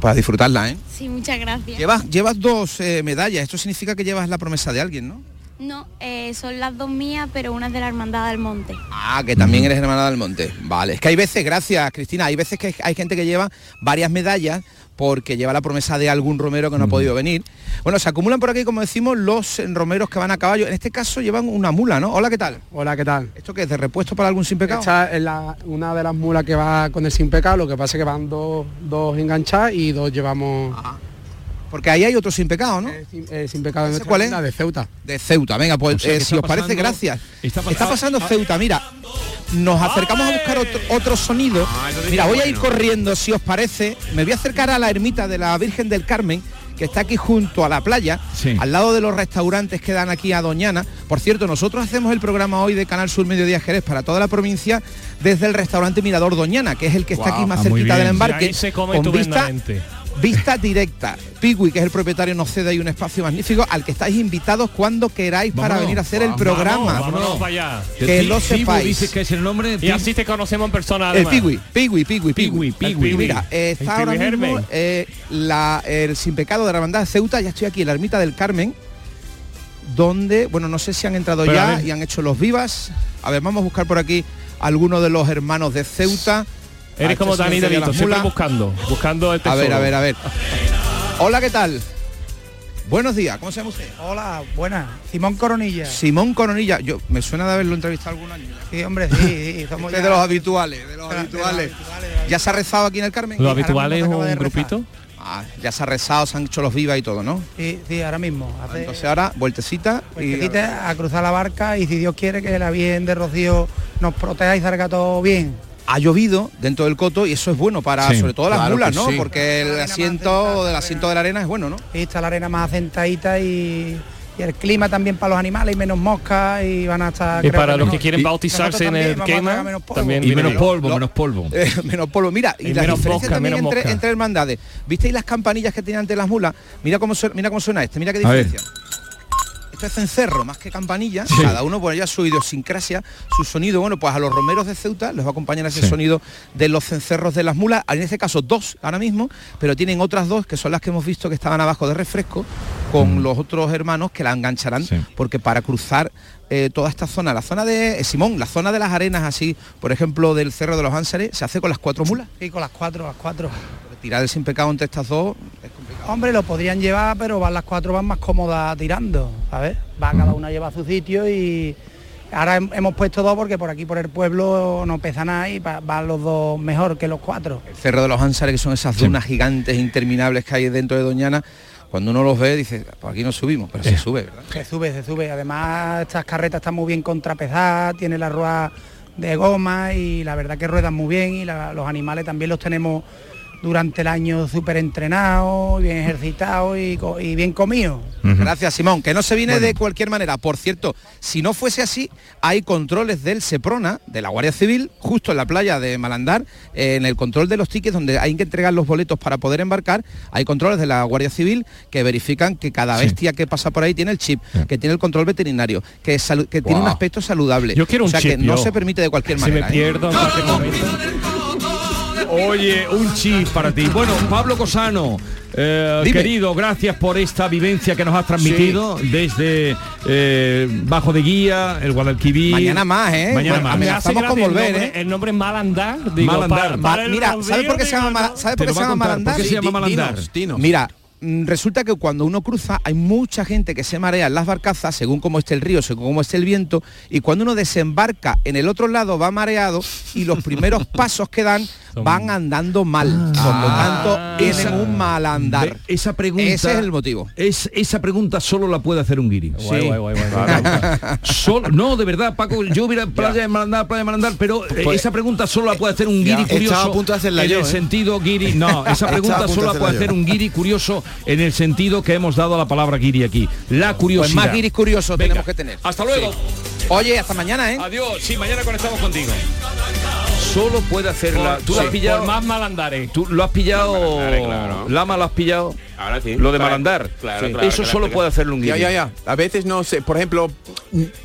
S15: Para disfrutarla, ¿eh?
S17: Sí, muchas gracias.
S15: Llevas, llevas dos eh, medallas, esto significa que llevas la promesa de alguien, ¿no?
S17: No, eh, son las dos mías, pero una es de la Hermandad del Monte.
S15: Ah, que también eres hermana del monte. Vale, es que hay veces, gracias Cristina, hay veces que hay gente que lleva varias medallas porque lleva la promesa de algún romero que no ha podido venir. Bueno, se acumulan por aquí, como decimos, los romeros que van a caballo. En este caso llevan una mula, ¿no? Hola, ¿qué tal?
S18: Hola, ¿qué tal?
S15: ¿Esto qué es? ¿De repuesto para algún sin pecado?
S18: Esta es la- una de las mulas que va con el sin pecado, lo que pasa es que van dos, dos enganchadas y dos llevamos...
S15: Porque ahí hay otro sin pecado, ¿no?
S18: sin, eh, sin pecado
S15: ¿Ese
S18: nuestra
S15: cuál es?
S18: de Ceuta.
S15: De Ceuta, venga, pues
S18: O sea,
S15: eh, si os parece, gracias.
S18: está
S15: Está,
S18: pasando-
S15: pasando Ceuta, mira. Nos acercamos a buscar otro, otro sonido. Mira, voy a ir corriendo, si os parece. Me voy a acercar a la ermita de la Virgen del Carmen, que está aquí junto a la playa, al lado de los restaurantes que dan aquí a Doñana. Por cierto, nosotros hacemos el programa hoy de Canal Sur Mediodía Jerez para toda la provincia desde el restaurante Mirador Doñana, que es el que está aquí más
S12: Ah,
S15: cerquita del embarque. Con vista. Vista directa. Pigui, que es el propietario, nos cede ahí un espacio magnífico al que estáis invitados cuando queráis para venir a hacer el programa.
S12: vámonos para allá.
S15: Que lo sepáis.
S10: dices que es el nombre.
S12: Y así te conocemos en persona
S15: El
S12: además.
S15: Pigui, Pigui, Pigui, Pigui,
S10: Pigui, Pigui.
S15: Mira, eh,
S12: El
S15: está ahora mismo eh, la- el Sin Pecado de la Hermandad de Ceuta, ya estoy aquí en la ermita del Carmen, donde, bueno, no sé si han entrado
S12: Pero
S15: ya y han hecho los vivas. A ver, vamos a buscar por aquí algunos de los hermanos de Ceuta.
S12: Eres
S15: este
S12: como Dani siempre
S15: mulas.
S12: buscando, buscando el
S15: A ver, a ver, a ver. Hola, ¿qué tal? Buenos días, ¿cómo se llama usted?
S19: Hola, buenas. Simón Coronilla.
S15: Simón Coronilla, yo me suena de haberlo entrevistado algún año.
S19: Sí, hombre, sí, sí, somos ya-
S15: de los habituales, de los
S19: de los
S15: habituales. ¿Ya se ha rezado aquí en el Carmen?
S12: ¿Lo
S19: ahora
S12: habitual
S19: mismo
S12: es
S19: se acaba
S12: un
S19: de
S12: grupito?
S15: Ah, ya se ha rezado, se han hecho los vivas y todo, ¿no?
S19: Sí, sí, ahora mismo. Hace
S15: Entonces ahora, vueltecita y...
S19: vueltecita a cruzar la barca y si Dios quiere que la Virgen de Rocío nos proteja y salga todo bien.
S15: Ha llovido dentro del coto y eso es bueno para
S19: Sí,
S15: sobre todo las
S19: claro
S15: mulas, ¿no?
S19: sí.
S15: Porque el asiento del asiento de la arena es bueno, ¿no?
S19: Y está la arena más asentadita y, el clima también para los animales y menos moscas y van a estar
S12: Y para los que quieren
S19: Y
S12: bautizarse en el quema,
S19: menos polvo.
S12: también
S10: Y menos polvo, menos polvo.
S15: Eh, menos polvo. Mira, y,
S12: Y
S15: la diferencia
S12: mosca,
S15: también entre, entre hermandades. ¿Visteis las campanillas que tenían ante las mulas? Mira cómo suena, mira cómo suena este, mira qué diferencia. Esto es cencerro más que campanilla,
S10: Sí.
S15: cada uno pone ya su idiosincrasia, su sonido. Bueno, pues a los romeros de Ceuta les va a acompañar ese
S10: Sí.
S15: sonido de los cencerros de las mulas, en este caso dos ahora mismo, pero tienen otras dos que son las que hemos visto que estaban abajo de refresco con los otros hermanos que la engancharán,
S10: Mm. Sí.
S15: porque para cruzar eh, toda esta zona, la zona de eh, Simón, la zona de las arenas así, por ejemplo, del Cerro de los Ánsares, se hace con las cuatro mulas.
S19: Sí, con las cuatro, las cuatro.
S15: Tirar el sin pecado entre estas dos es complicado.
S19: Hombre, lo podrían llevar, pero van las cuatro van más cómodas tirando, ¿sabes? Va cada una lleva a su sitio y ahora hem- hemos puesto dos porque por aquí por el pueblo no pesa nada y va- van los dos mejor que los cuatro.
S15: El Cerro de los Ánsares, que son esas dunas gigantes interminables que hay dentro de Doñana, cuando uno los ve dice, por aquí no subimos, pero se sube, ¿verdad?
S19: Se sube, se sube. Además, estas carretas están muy bien contrapesadas, tiene la rueda de goma y la verdad que ruedan muy bien y la- los animales también los tenemos durante el año súper entrenados, bien ejercitados y, bien comidos.
S15: Gracias, Simón. Que no se viene de cualquier manera. Por cierto, si no fuese así, hay controles del Seprona, de la Guardia Civil, justo en la playa de Malandar, eh, en el control de los tickets, donde hay que entregar los boletos para poder embarcar. Hay controles de la Guardia Civil que verifican que cada
S12: Sí.
S15: bestia que pasa por ahí tiene el chip, que tiene el control veterinario, que, es que tiene un aspecto saludable.
S12: Yo quiero
S15: o
S12: un
S15: sea
S12: chip,
S15: que no se permite de cualquier
S12: Si
S15: manera.
S12: me
S15: ¿eh?
S12: pierdo momento.
S10: Oye, un chip para ti. Bueno, Pablo Cosano, eh, querido, gracias por esta vivencia que nos has transmitido desde eh, Bajo de Guía, el Guadalquivir.
S15: Mañana más, ¿eh?
S10: Mañana
S15: Bueno,
S10: más.
S15: Estamos con
S12: el
S15: volver,
S12: nombre-
S15: ¿eh?
S12: El nombre Malandar, digo,
S10: Malandar.
S12: para- para
S15: mira,
S12: rodillo,
S15: ¿sabe por qué se llama, Mala-
S12: no.
S15: ¿sabe
S10: Te
S15: por qué se llama
S10: contar, ¿por
S15: Malandar?
S10: qué se llama
S15: Di-
S10: Malandar?
S15: dinos, dinos. Mira, resulta que cuando uno cruza hay mucha gente que se marea en las barcazas según cómo esté el río, según cómo esté el viento y cuando uno desembarca en el otro lado va mareado y los primeros pasos que dan van andando mal. Por lo tanto, tienen
S10: Esa-
S15: un mal andar.
S10: Esa pregunta.
S15: Ese es el motivo.
S10: Es, esa pregunta solo la puede hacer un guiri.
S12: Guay, guay, guay, guay.
S10: Solo- no, de verdad, Paco, yo hubiera playa de Malandar, playa de Malandar, pero eh,
S11: Pues-
S10: esa pregunta solo la puede hacer un guiri
S11: Ya.
S10: curioso.
S11: Estaba a punto de hacerla
S10: en
S11: yo,
S10: el
S11: ¿eh?
S10: sentido guiri. No, esa pregunta solo la puede hacer
S11: yo.
S10: un guiri curioso en el sentido que hemos dado a la palabra guiri aquí. La
S15: Pues
S10: curiosidad.
S15: más guiris curiosos
S10: Venga,
S15: tenemos que tener.
S10: Hasta luego.
S15: Oye, hasta mañana, ¿eh?
S10: Adiós. Sí, mañana conectamos contigo. Solo puede hacerla.
S12: Por-
S10: ¿Tú lo has
S12: por
S10: pillado?
S12: más malandares.
S10: ¿Tú lo has pillado?
S14: Claro.
S10: Lama lo has pillado.
S14: Ahora sí.
S10: Lo de
S14: Claro,
S10: Malandar.
S14: claro,
S10: Sí.
S14: claro,
S10: Eso
S14: claro,
S10: solo
S14: claro.
S10: puede hacerlo un guiri.
S13: ya, ya. A veces no sé, por ejemplo,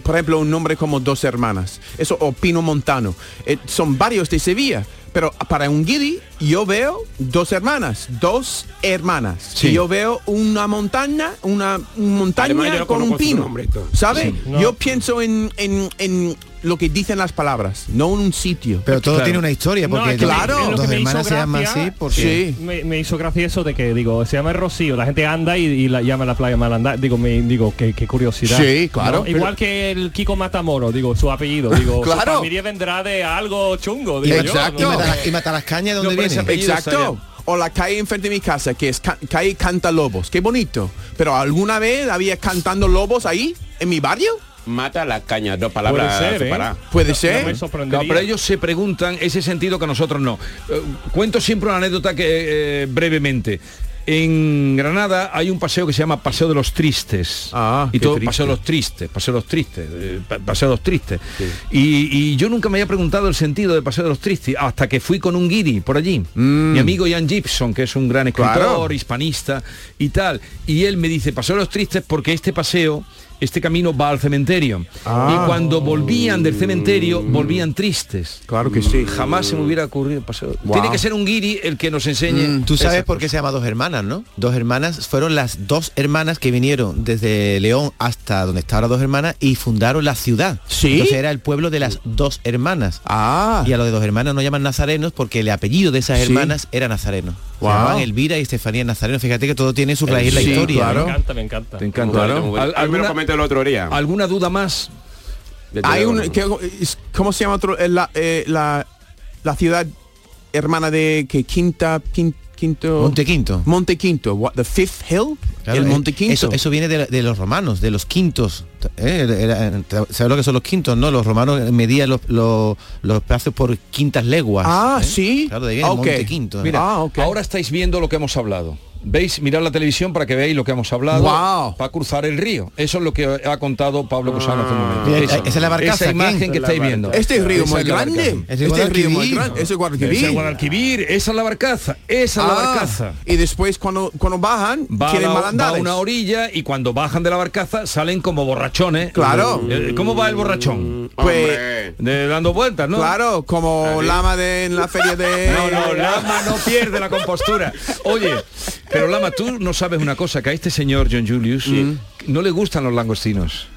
S13: por ejemplo, un nombre como Dos Hermanas. Eso, o Pino Montano. Eh, son varios de Sevilla. Pero para un guiri yo veo dos hermanas, dos hermanas.
S10: Sí.
S13: Y yo veo una montaña, una un montaña
S14: Además, yo
S13: con un pino.
S14: nombre y todo.
S13: ¿Sabe?
S10: Sí.
S12: No.
S13: Yo pienso en, en, en lo que dicen las palabras, no en un sitio.
S11: Pero todo
S10: Claro.
S11: tiene una historia,
S12: No,
S11: porque
S12: es que me-
S13: claro,
S11: dos
S12: me hizo
S11: hermanas se llaman así porque
S13: Sí.
S12: Me, me hizo gracia eso de que digo se llama el Rocío la gente anda y, y la llama la playa Malandar digo me digo qué, qué curiosidad
S13: Sí, claro,
S12: ¿no?
S13: pero-
S12: igual que el Kiko Matamoro digo su apellido digo
S13: Claro.
S12: su familia vendrá de algo chungo digo yo,
S13: Exacto.
S11: y
S12: ¿no?
S11: mata, las- y mata las cañas donde
S10: pero ese apellido
S13: Exacto. O la calle enfrente de mi casa, que es ca- calle Canta Lobos. Qué bonito. Pero alguna vez había cantando lobos ahí, en mi barrio.
S14: Mata la caña, dos palabras
S12: Puede ser, ¿eh?
S13: Puede
S12: No
S13: ser.
S10: pero ellos se preguntan ese sentido que nosotros no. Eh, cuento siempre una anécdota que eh, brevemente. En Granada hay un paseo que se llama Paseo de los Tristes.
S13: Ah,
S10: y todo
S13: triste.
S10: Paseo de los Tristes, Paseo de los Tristes, eh, pa- Paseo de los Tristes. Y, y yo nunca me había preguntado el sentido de Paseo de los Tristes hasta que fui con un guiri por allí. Mi amigo Ian Gibson, que es un gran escritor,
S13: Mm. Claro.
S10: hispanista y tal. Y él me dice, Paseo de los Tristes porque este paseo este camino va al cementerio.
S13: Ah.
S10: Y cuando volvían del cementerio, volvían tristes.
S13: Claro que sí.
S10: Jamás se me hubiera ocurrido paseo.
S13: Wow.
S10: Tiene que ser un guiri el que nos enseñe.
S11: Mm, Tú sabes por qué se llama dos hermanas, ¿no? Dos hermanas fueron las dos hermanas que vinieron desde León hasta donde está ahora dos hermanas y fundaron la ciudad.
S13: ¿Sí?
S11: Entonces era el pueblo de las dos hermanas.
S13: Ah.
S11: Y a los de dos hermanas no llaman nazarenos porque el apellido de esas
S13: Sí.
S11: hermanas era nazareno.
S13: Wow.
S11: Se llamaban Elvira y Estefanía Nazareno. Fíjate que todo tiene su raíz en la
S13: Sí,
S11: historia.
S13: claro.
S11: ¿no?
S12: me encanta me encanta
S10: Te encanta.
S14: Lo
S10: ¿Alguna,
S14: el otro día.
S10: ¿Alguna duda más?
S13: Hay un, que- es- ¿Cómo se llama otro? eh, La, eh, la, la ciudad hermana de que Quinta, Quin- Quinto...
S11: Monte Quinto.
S13: Monte Quinto. What, the Fifth Hill?
S11: Claro,
S13: el
S11: eh,
S13: Monte Quinto.
S11: Eso, eso viene de, de los romanos, de los quintos. ¿eh? ¿Sabes lo que son los quintos? No, los romanos medían los, los, los plazos por quintas leguas.
S13: Ah,
S11: ¿eh?
S13: sí.
S11: Claro, de ahí viene
S13: Ok.
S11: Monte Quinto.
S10: Mira,
S13: Ah, ok.
S10: ahora estáis viendo lo que hemos hablado. Veis, mirad la televisión para que veáis lo que hemos hablado
S13: Guau.
S10: para cruzar el río. Eso es lo que ha contado Pablo Cusano hace un momento.
S11: Mira, esa es la barcaza,
S10: Esa imagen
S11: ¿quién?
S10: que estáis viendo.
S13: Este río
S10: Esa
S13: muy
S10: es la
S13: grande.
S10: barcaza.
S13: Este río muy grande. Ese es Guadalquivir.
S10: Ese es Guadalquivir, esa es la barcaza, esa es la
S13: Ah,
S10: barcaza.
S13: Y después cuando, cuando bajan,
S10: Va a,
S13: quieren
S10: la- va a una orilla y cuando bajan de la barcaza salen como borrachones.
S13: Claro.
S10: Eh, ¿Cómo va el borrachón?
S13: Pues,
S10: De dando vueltas, ¿no?
S13: claro, como lama de en la feria de...
S10: No, no, Lama no pierde la compostura. Oye, pero Lama, tú no sabes una cosa, que a este señor John Julius no le gustan los langostinos.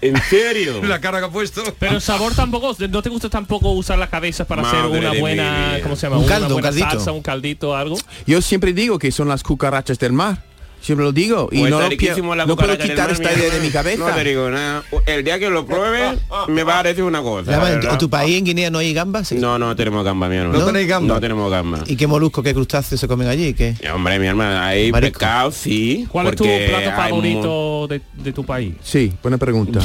S14: ¿En serio?
S10: La cara que ha puesto.
S12: Pero el sabor tampoco, ¿no te gusta tampoco usar las cabezas para hacer una buena. ¿cómo se llama?
S13: Un
S12: Una
S13: caldo, un
S12: buena
S13: caldito.
S12: salsa, un caldito, algo.
S13: Yo siempre digo que son las cucarachas del mar. Siempre lo digo. Y
S14: Pues
S13: no, lo
S14: la
S13: no puedo quitar esta idea de mi cabeza.
S14: No te digo nada. El día que lo pruebe, me va a decir una cosa. La
S11: ¿en, tu país, en Guinea, no hay gambas? Sí.
S14: No, no tenemos gamba, mi hermano.
S11: ¿No tenéis?
S14: No tenemos gamba.
S11: ¿Y qué molusco, qué crustáceos se comen allí? ¿Qué?
S14: Y, Hombre, mi hermano, hay
S11: Marisco.
S14: pescado, sí.
S12: ¿Cuál es tu plato favorito de, de tu país?
S13: Sí, buena pregunta.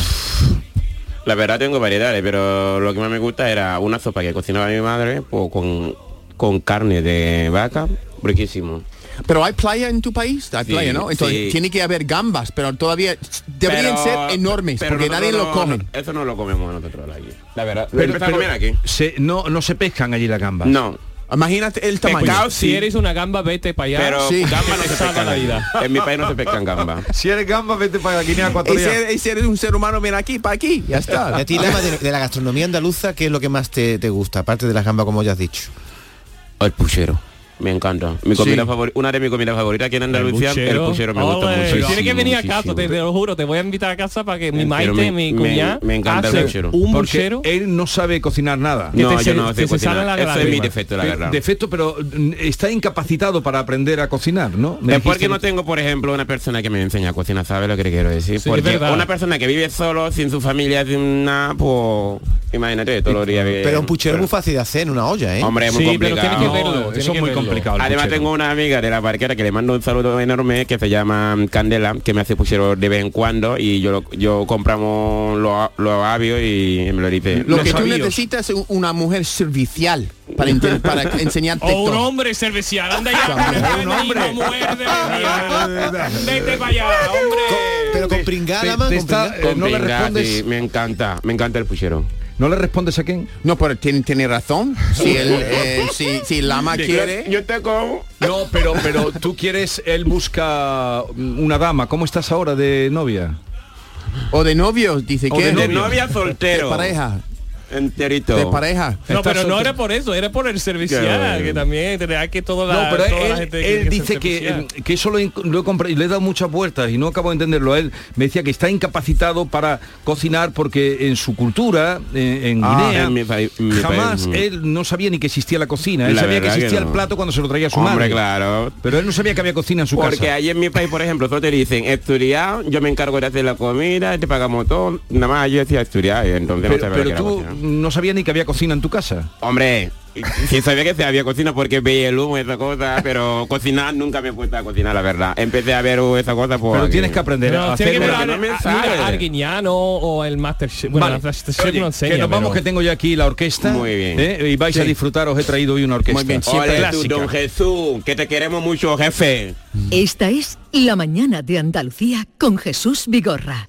S14: La verdad tengo variedades, pero lo que más me gusta era una sopa que cocinaba mi madre pues, con, con carne de vaca, riquísimo.
S13: Pero hay playa en tu país, hay
S14: Sí,
S13: playa, ¿no? Entonces
S14: sí.
S13: tiene que haber gambas, pero todavía deberían
S14: Pero-
S13: ser enormes
S14: pero
S13: porque nadie
S14: nosotros
S13: lo
S14: no-
S13: come.
S14: no- eso no lo comemos nosotros aquí. La verdad.
S10: Pero,
S14: ¿Pero, aquí?
S10: se- no, no se pescan allí las gambas.
S14: No.
S13: Imagínate el tamaño.
S14: Pescado,
S12: Si
S14: sí.
S12: eres una gamba, vete para allá.
S14: Pero
S13: Sí.
S14: gamba no se pescan
S12: la vida.
S14: En mi país no se pescan gamba.
S10: Si eres gamba, vete para Guinea
S13: Y
S10: Ecuatorial.
S13: si, y si eres un ser humano, ven aquí, para aquí, ya
S11: Y
S13: está.
S11: a ti, Lama, de, de la gastronomía andaluza, ¿qué es lo que más te, te gusta? Aparte de las gambas, como ya has dicho.
S14: El puchero. Me encanta. Mi comida
S13: Sí.
S14: favori- una de mis comidas favoritas aquí en Andalucía, el puchero, me gusta
S12: Ole,
S14: mucho.
S12: Tienes que venir a casa, te, te lo juro, te voy a invitar a casa para que mi
S14: Pero
S12: maite,
S14: me-
S12: mi cuñada,
S14: me encanta el puchero.
S12: un
S10: Porque
S12: buchero.
S10: él no sabe cocinar nada.
S12: que
S14: No,
S12: te
S14: yo
S12: se-
S14: no sé
S12: que se sale
S14: cocinar.
S12: la
S14: Eso es mi defecto, la verdad.
S10: Defecto, pero mm, está incapacitado para aprender a cocinar, ¿no? Me
S14: Es porque
S10: que-
S14: no tengo, por ejemplo, una persona que me enseña a cocinar, ¿sabe lo que le quiero decir? Porque una persona que vive solo, sin su familia, sin nada, pues imagínate, todos los días.
S11: Pero un puchero es muy fácil de hacer en una olla, ¿eh?
S14: Hombre, es muy
S12: pero
S14: complicado.
S12: tiene que verlo,
S10: No,
S12: tiene
S10: eso es muy
S12: verlo.
S10: Complicado. el
S14: Además
S10: puchero.
S14: tengo una amiga de la barquera que le mando un saludo enorme que se llama Candela, que me hace puchero de vez en cuando y yo lo- yo compramos los los avios y me lo dice.
S13: Lo que tú necesitas es un- una mujer servicial para, enseñarte
S12: O un
S13: todo.
S12: hombre servicial, anda ya, un hombre, vete para allá, hombre.
S11: Pero con pringada, pringada.
S10: eh, no respondes,
S14: sí, me encanta, me encanta el puchero.
S10: No le respondes a quién.
S13: No, pero tiene, tiene razón. Si el, eh, si, si Lama quiere...
S14: Yo te como.
S10: No, pero pero tú quieres, él busca una dama. ¿Cómo estás ahora de novia?
S13: O de novio, dice que
S10: de
S14: novia soltero.
S13: De pareja.
S14: Enterito.
S13: De pareja.
S12: No, pero no era por eso, era por el servicial,
S14: Que-
S12: que también tendrá que toda la,
S10: No, pero
S12: toda la
S10: él,
S12: gente
S10: él
S12: que
S10: dice que, eh, que eso lo, he- lo he comprado y le he dado muchas vueltas y no acabo de entenderlo. Él me decía que está incapacitado para cocinar porque en su cultura, eh, en
S14: Ah,
S10: Guinea,
S14: en mi país- en mi
S10: jamás
S14: país,
S10: él no sabía ni que existía la cocina. Él
S14: La
S10: sabía que existía el
S14: no.
S10: plato cuando se lo traía su
S14: Hombre,
S10: madre.
S14: claro.
S10: Pero él no sabía que había cocina en su
S14: Porque
S10: casa.
S14: ahí en mi país, por ejemplo, solo te dicen estudiar, yo me encargo de hacer la comida, te pagamos todo, nada más yo decía estudiar y entonces no
S10: Pero,
S14: sabía
S10: pero
S14: lo que era
S10: tú
S14: cocinar.
S10: No sabías ni que había cocina en tu casa.
S14: Hombre, sí sabía que se había cocina porque veía el humo y esa cosa, pero cocinar nunca me he puesto a cocinar, la verdad. Empecé a ver uh, esa cosa por
S10: Pero
S14: aquí.
S10: tienes que aprender
S12: No,
S10: a
S12: tiene que
S14: pero no me
S12: al-
S14: sale.
S12: al Arguiñano o el Masterchef. Bueno,
S10: Vale.
S12: el Masterchef
S10: Oye,
S12: no enseña,
S10: que nos vamos,
S12: pero-
S10: que tengo yo aquí la orquesta.
S14: Muy bien.
S10: ¿eh? Y vais a disfrutar, os he traído hoy una orquesta.
S13: Muy bien,
S14: Ole, tú,
S10: clásica.
S14: don Jesús, que te queremos mucho, jefe.
S2: Esta es La mañana de Andalucía con Jesús Vigorra,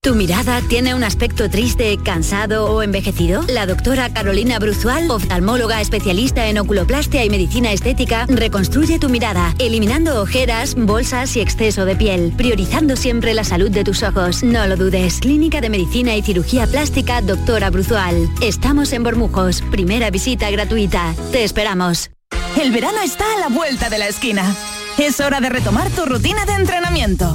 S20: ¿Tu mirada tiene un aspecto triste, cansado o envejecido? La doctora Carolina Bruzual, oftalmóloga especialista en oculoplastia y medicina estética, reconstruye tu mirada, eliminando ojeras, bolsas y exceso de piel, priorizando siempre la salud de tus ojos. No lo dudes. Clínica de Medicina y Cirugía Plástica, doctora Bruzual. Estamos en Bormujos. Primera visita gratuita. Te esperamos.
S21: El verano está a la vuelta de la esquina. Es hora de retomar tu rutina de entrenamiento.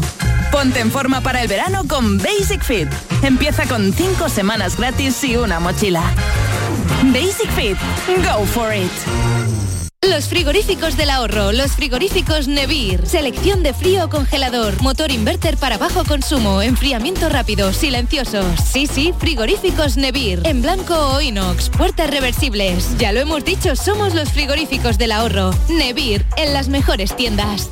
S21: Ponte en forma para el verano con Basic Fit. Empieza con 5 semanas gratis y una mochila. Basic Fit. Go for it.
S22: Los frigoríficos del ahorro, los frigoríficos Nevir. Selección de frío o congelador, motor inverter para bajo consumo, enfriamiento rápido, silenciosos. Sí, sí, frigoríficos Nevir. En blanco o inox, puertas reversibles. Ya lo hemos dicho, somos los frigoríficos del ahorro. Nevir, en las mejores tiendas.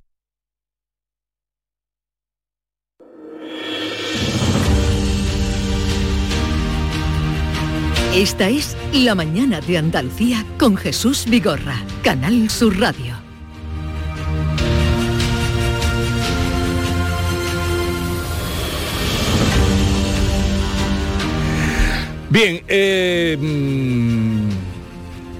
S2: Esta es La Mañana de Andalucía con Jesús Vigorra, Canal Sur Radio.
S10: Bien, eh, mm,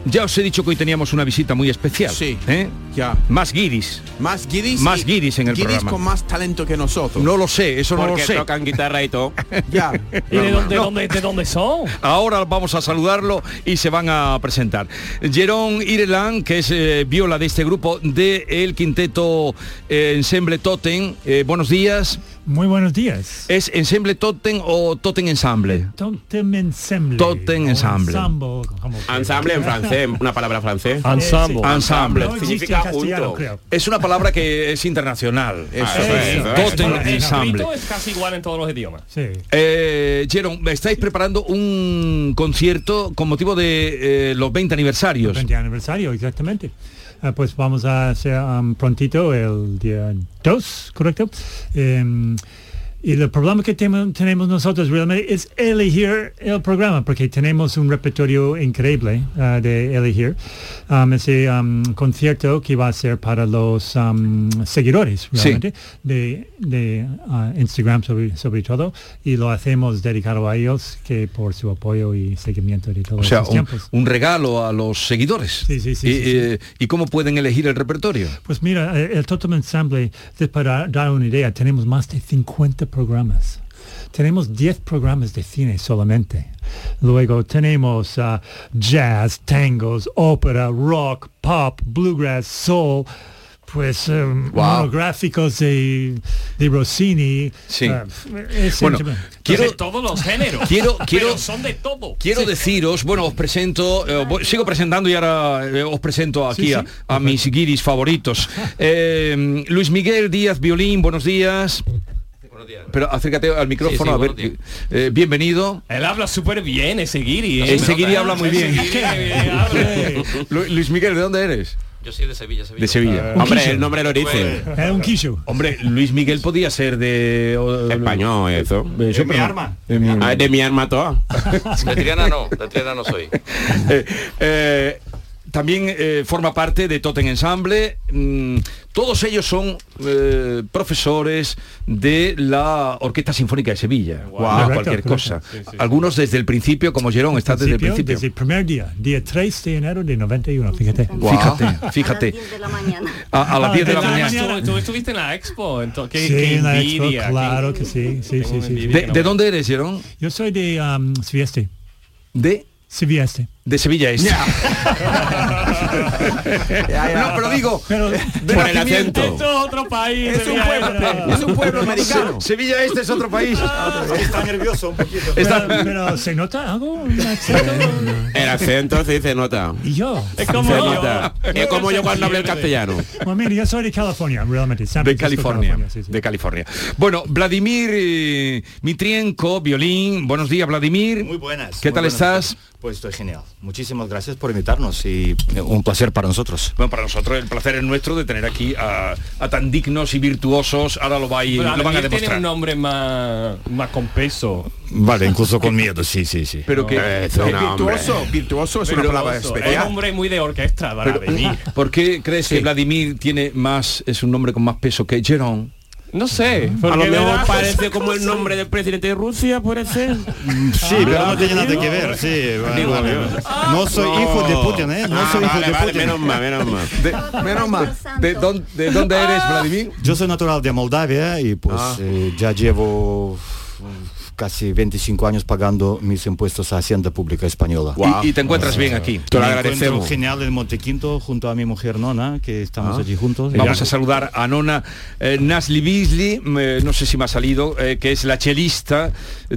S10: ya os he dicho que hoy teníamos una visita muy especial.
S13: Sí.
S10: ¿eh?
S13: Ya.
S10: Más guiris.
S13: Más guiris.
S10: Más guiris en el
S13: guiris
S10: programa.
S13: con más talento que nosotros.
S10: No lo sé, eso no lo
S14: Porque
S10: sé.
S14: tocan guitarra y todo.
S13: Ya.
S12: ¿Y de dónde,
S10: No.
S12: dónde- de dónde son?
S10: Ahora vamos a saludarlo y se van a presentar. Jerón Ireland, que es eh, viola de este grupo de el quinteto eh, Ensemble Totem. Eh, buenos días.
S23: Muy buenos días.
S10: ¿Es Ensemble Totem o Totem Ensemble?
S23: Totem Ensemble.
S10: Totem Ensemble.
S23: ensemble,
S14: en francés, una palabra francés.
S10: Ensemble. Ensemble.
S23: No existe
S14: Significa junto.
S23: creo.
S10: Es una palabra que es internacional.
S14: Eso es, eso
S12: casi igual en todos los idiomas.
S23: Sí.
S10: Eh, Jerón, estáis preparando un concierto con motivo de eh, los 20 aniversarios.
S23: 20 aniversario, exactamente. Ah, pues vamos a hacer um, prontito el día 2, ¿correcto? Em, Y el problema que tenemos nosotros realmente es elegir el programa, porque tenemos un repertorio increíble ah, de elegir. Um, ese um, concierto que va a ser para los um, seguidores
S10: Sí.
S23: realmente de, de, ah, Instagram sobre, sobre todo, y lo hacemos dedicado a ellos que por su apoyo y seguimiento de todos
S10: O sea, un,
S23: tiempos.
S10: un regalo a los seguidores.
S23: Sí, sí, sí,
S10: y,
S23: sí, sí.
S10: eh, ¿y cómo pueden elegir el repertorio?
S23: Pues mira, eh, el Totem Ensemble, para dar una idea, tenemos más de 50 programas. Tenemos 10 programas de cine solamente. Luego tenemos ah, jazz, tangos, ópera, rock, pop, bluegrass, soul, pues eh, monográficos de, de Rossini.
S10: Sí.
S23: ah, es
S10: Bueno, quiero-
S12: todos los géneros.
S10: Quiero- quiero-
S12: Pero son de todo.
S10: Quiero
S12: Sí.
S10: deciros, bueno, os presento, eh, voy- sigo presentando y ahora eh, os presento aquí
S23: Sí,
S10: a,
S23: sí.
S10: a mis guiris favoritos. Eh, Luis Miguel Díaz Violín, buenos días. Pero acércate al micrófono,
S12: Sí, sí,
S10: a ver. eh, bienvenido.
S12: Él habla súper bien, ese guiri. ¿eh?
S10: Ese guiri habla muy bien.
S12: Guiri habla.
S10: Lu- Luis Miguel, ¿de dónde eres?
S24: Yo soy de Sevilla, Sevilla.
S10: De Sevilla.
S24: Un
S10: Hombre,
S24: quiso.
S10: el nombre lo dice.
S23: Es un quicho.
S10: Hombre, Luis Miguel podía ser de...
S14: Español, eso.
S10: Eso,
S14: mi
S10: pero-
S14: arma.
S10: de mi arma.
S14: Ah, de mi arma toda.
S24: De Triana no, de Triana no soy.
S10: Eh, eh, también eh, forma parte de Totem Ensemble. Mm, todos ellos son eh, profesores de la Orquesta Sinfónica de Sevilla.
S23: Wow.
S10: No
S23: Correcto,
S10: cualquier cosa.
S23: Sí, sí.
S10: Algunos desde el principio, como Jerón, está desde el principio.
S23: Desde el primer día, día 3 de enero de 91, fíjate.
S10: Fíjate, fíjate. A, a las 10 de la
S23: Ah, de la
S10: mañana.
S12: Tú, tú estuviste en la expo, entonces, qué,
S23: Sí,
S12: qué
S23: en la expo, claro que sí, sí, sí, sí.
S10: ¿De, dónde eres, Jerón?
S23: Yo soy de um, Sivieste.
S10: ¿De?
S23: Sivieste.
S10: De Sevilla Este. no, pero digo,
S23: Pero,
S10: de
S12: Por el acento. Esto es otro país.
S13: Es un pueblo,
S12: pero-
S13: es un pueblo americano.
S10: Sevilla Este es otro país.
S25: Está nervioso un poquito.
S10: Está-
S23: pero, pero ¿se nota algo? ¿Un acento?
S14: El acento sí se nota.
S23: ¿Y yo?
S12: Es como
S14: Se
S12: yo.
S14: nota. Es como yo cuando hablo el castellano.
S23: Bueno, mira, yo soy de California, realmente. San
S10: de
S23: Francisco,
S10: California,
S23: sí, sí.
S10: de California. Bueno, Vladimir eh, Mitrienko, violín. Buenos días, Vladimir.
S25: Muy buenas.
S10: ¿Qué
S25: muy
S10: tal
S25: buenas.
S10: estás?
S25: Pues estoy genial. Muchísimas gracias por invitarnos y eh, un placer para nosotros.
S10: Bueno, para nosotros el placer es nuestro de tener aquí a, a tan dignos y virtuosos. Ahora lo, va a-
S12: Pero
S10: lo van a
S12: Vladimir tiene
S10: demostrar.
S12: un nombre más, más con peso.
S25: Vale, incluso con miedo, sí, sí, sí.
S10: Pero que
S13: Eh,
S14: no, hombre.
S13: virtuoso, virtuoso es una palabra
S12: Es un
S13: especial.
S12: hombre muy de orquesta,
S10: pero,
S12: Vladimir.
S10: ¿Por qué crees que Vladimir tiene más, es un nombre con más peso que Jerón?
S12: No sé.
S14: A lo mejor parece como el nombre del presidente de Rusia, puede ser.
S25: Sí, pero no tiene nada que ver, sí. vale, vale. No soy hijo de Putin, ¿eh? No
S14: Ah,
S25: soy hijo
S14: vale,
S25: de
S14: vale,
S25: Putin.
S14: menos mal, menos mal.
S10: De, menos mal. ¿De, dónde, de dónde eres, Vladimir?
S25: Yo soy natural de Moldavia y pues
S10: Ah.
S25: eh, ya llevo mm, casi 25 años pagando mis impuestos a Hacienda Pública Española.
S10: Y, y te encuentras bien aquí.
S25: Te lo
S10: agradecemos.
S25: genial en Montequinto junto a mi mujer Nona, que estamos
S10: Ah.
S25: allí juntos.
S10: Vamos a saludar a Nona eh, Nasli Beasley, eh, no sé si me ha salido, eh, que es la chelista.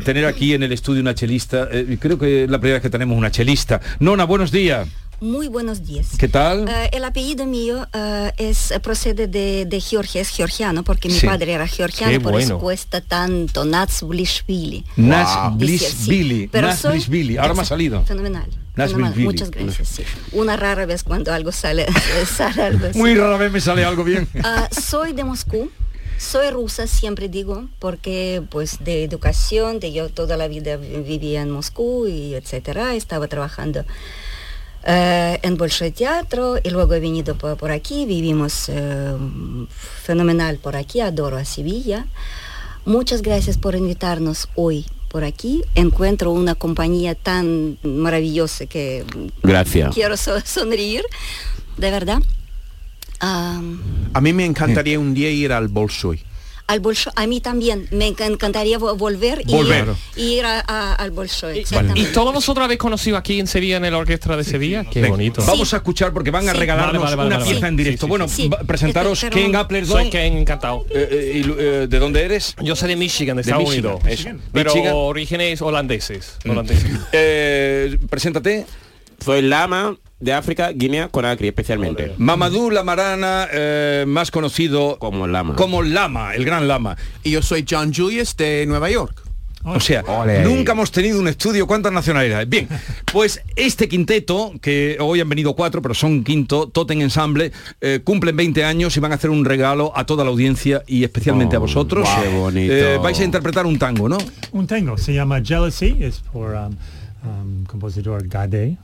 S10: Tener aquí en el estudio una chelista, eh, creo que es la primera vez que tenemos una chelista. Nona, buenos días.
S26: Muy buenos días.
S10: ¿Qué tal?
S26: Eh, el apellido mío eh, es procede de, de Georgia, es georgiano, porque mi
S10: Sí.
S26: padre era georgiano,
S10: Qué
S26: por eso
S10: bueno.
S26: cuesta tanto. Pero
S10: Nas
S26: soy-
S10: Blisbili. Ahora me ha salido.
S26: Fenomenal. Fenomenal. Muchas gracias. sí. Una rara vez cuando algo sale, sale algo así.
S10: Muy rara vez me sale algo bien.
S26: Ah, soy de Moscú. Soy rusa, siempre digo, porque pues de educación, de yo toda la vida vi- vivía en Moscú y etcétera, estaba trabajando eh, en Bolshoi Teatro y luego he venido por, por aquí, vivimos eh, fenomenal por aquí, adoro a Sevilla. Muchas gracias por invitarnos hoy por aquí. Encuentro una compañía tan maravillosa que
S14: Gracias.
S26: quiero so- sonreír, de verdad.
S13: A mí me encantaría un día ir al Bolshoi.
S26: Al Bolshoi, a mí también me enc- encantaría vo- volver y
S12: Volver.
S26: ir, y ir a- a- al Bolshoi.
S12: ¿Y
S26: exactamente.
S12: todos vosotros habéis conocido aquí en Sevilla, en el Orquestra de Sevilla? Qué
S10: Venga,
S12: bonito.
S10: Vamos a escuchar porque van a
S26: Sí.
S10: regalarnos
S12: Vale, vale, vale,
S10: una pieza
S12: vale.
S10: en directo.
S12: Sí, sí,
S10: bueno,
S26: sí.
S10: presentaros
S26: Pero-
S10: Ken
S26: pero-
S10: Appleton.
S12: Soy Ken, encantado.
S10: Eh, eh, y eh, ¿De dónde eres?
S12: Yo soy de Michigan, de,
S10: De
S12: Estados
S10: Michigan,
S12: Unidos. Pero
S10: Michigan.
S12: orígenes holandeses. holandeses.
S10: Eh, preséntate.
S14: Soy Lama de África, Guinea, Conakry especialmente.
S10: Mamadou Lamarana, eh, más conocido
S14: Como Lama.
S10: como Lama, el gran Lama.
S13: Y yo soy John Julius de Nueva York.
S10: O sea, nunca hemos tenido un estudio cuántas nacionalidades. Bien, pues este quinteto, que hoy han venido cuatro, pero son quinto, Totem Ensemble, eh, cumplen 20 años y van a hacer un regalo a toda la audiencia y especialmente a vosotros.
S14: qué bonito.
S10: Eh, vais a interpretar un tango, ¿no?
S23: Un tango, se llama Jealousy, es por um, um, compositor Gade.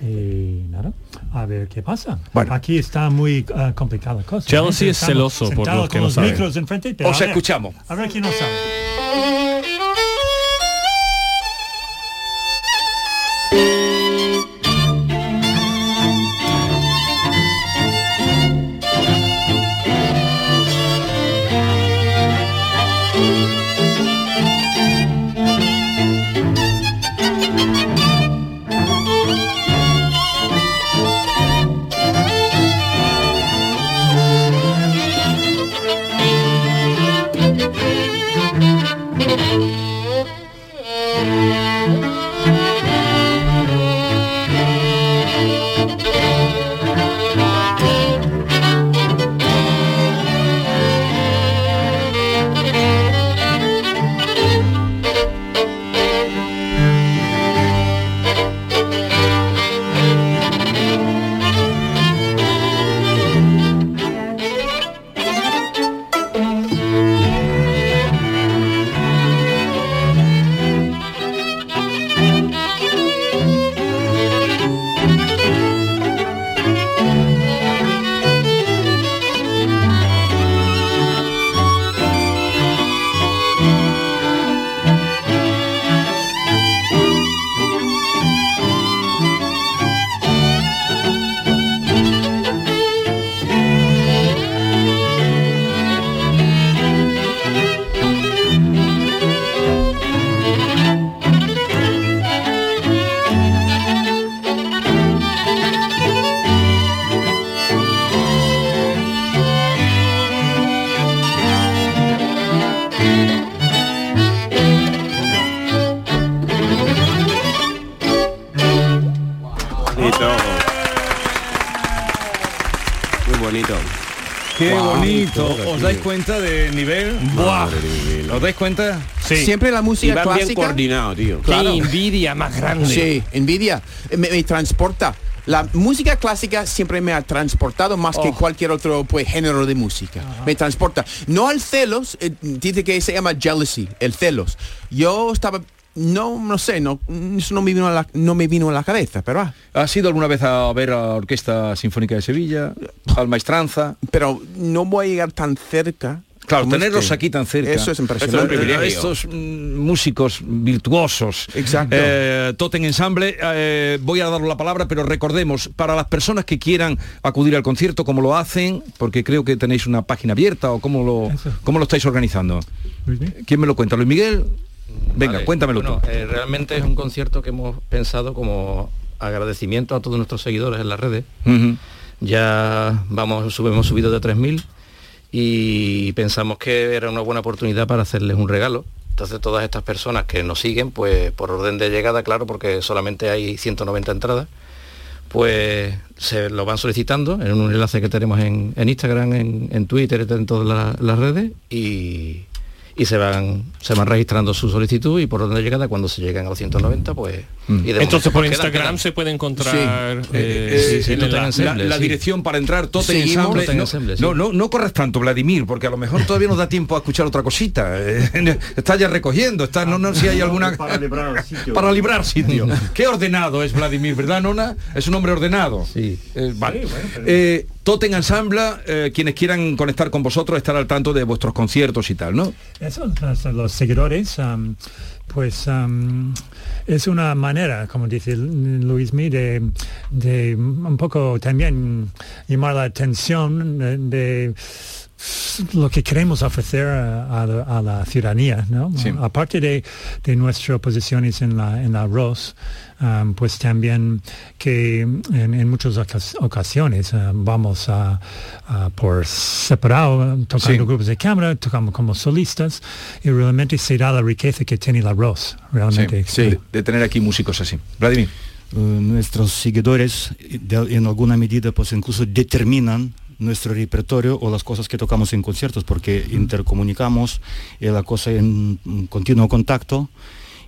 S23: Y nada, a ver qué pasa.
S10: Bueno.
S23: Aquí está muy uh, complicada la cosa.
S12: Jealousy
S23: ¿eh?
S12: es celoso, por los que no
S23: micros enfrente,
S10: Os
S23: a ver,
S10: escuchamos.
S23: A ver quién no sabe.
S10: ¿Os dais cuenta?
S13: Siempre la música
S14: Y van bien
S13: clásica.
S14: coordinado, tío.
S13: Claro.
S12: Qué envidia más grande.
S13: Sí, envidia. Me, me transporta. La música clásica siempre me ha transportado más que
S12: Oh.
S13: cualquier otro pues, género de música. Me transporta. No al celos, eh, dice que se llama jealousy, el celos. Yo estaba, no, no sé, no, eso no me vino a la, no me vino a la cabeza, pero ah,
S10: ¿Has ido alguna vez a ver a la Orquesta Sinfónica de Sevilla? Al Maestranza.
S13: pero no voy a llegar tan cerca.
S10: Claro,
S13: como
S10: tenerlos
S13: este.
S10: aquí tan cerca.
S13: Eso es impresionante.
S10: Eh, Estos mm, músicos virtuosos.
S13: Exacto.
S10: Eh, Totem Ensemble, eh, voy a dar la palabra, pero recordemos, para las personas que quieran acudir al concierto, ¿cómo lo hacen? Porque creo que tenéis una página abierta o cómo lo, cómo lo estáis organizando. ¿Quién me lo cuenta? ¿Luis Miguel? Venga,
S24: Vale,
S10: cuéntamelo
S24: bueno,
S10: tú.
S24: eh, realmente es un concierto que hemos pensado como agradecimiento a todos nuestros seguidores en las redes. Ya vamos, hemos subido de 3.000 y pensamos que era una buena oportunidad para hacerles un regalo. Entonces todas estas personas que nos siguen, pues por orden de llegada, claro, porque solamente hay 190 entradas, pues se lo van solicitando en un enlace que tenemos en, Instagram, en, Twitter, en todas la- las redes y, y se van se van registrando su solicitud y por orden de llegada cuando se llegan a los 190 pues y de
S12: Entonces por
S24: quedan-
S12: Instagram
S24: quedan.
S12: se puede encontrar
S10: Sí.
S12: eh,
S10: Eh, eh, la, la
S24: sí.
S10: dirección para entrar Totem Ensemble. No,
S24: Ensemble, sí.
S10: no, no, no corres tanto, Vladimir, porque a lo mejor todavía nos da tiempo a escuchar otra cosita. Está ya recogiendo, está, no, no, si hay alguna.
S25: Para librar sitio.
S10: Para librar sitio. Qué ordenado es Vladimir, ¿verdad, Nona? Es un hombre ordenado.
S24: Sí.
S10: Eh, vale. Eh, Totem Ensemble, eh, quienes quieran conectar con vosotros, estar al tanto de vuestros conciertos y tal, ¿no?
S23: Eso, los, seguidores, pues es una manera, como dice Luis Mi, de, un poco también llamar la atención de lo que queremos ofrecer a, a la, a la ciudadanía, ¿no?
S10: Sí.
S23: Aparte de, de nuestras posiciones en la, en la ROS, am, pues también que en, en muchas ocas- ocasiones ah, vamos a, a por separado, tocando
S10: Sí.
S23: grupos de cámara, tocamos como solistas y realmente se da la riqueza que tiene la ROS, realmente.
S10: de, de tener aquí músicos así. Vladimir.
S25: Eh, nuestros seguidores de- en alguna medida pues incluso determinan nuestro repertorio o las cosas que tocamos en conciertos, porque intercomunicamos y la cosa en continuo contacto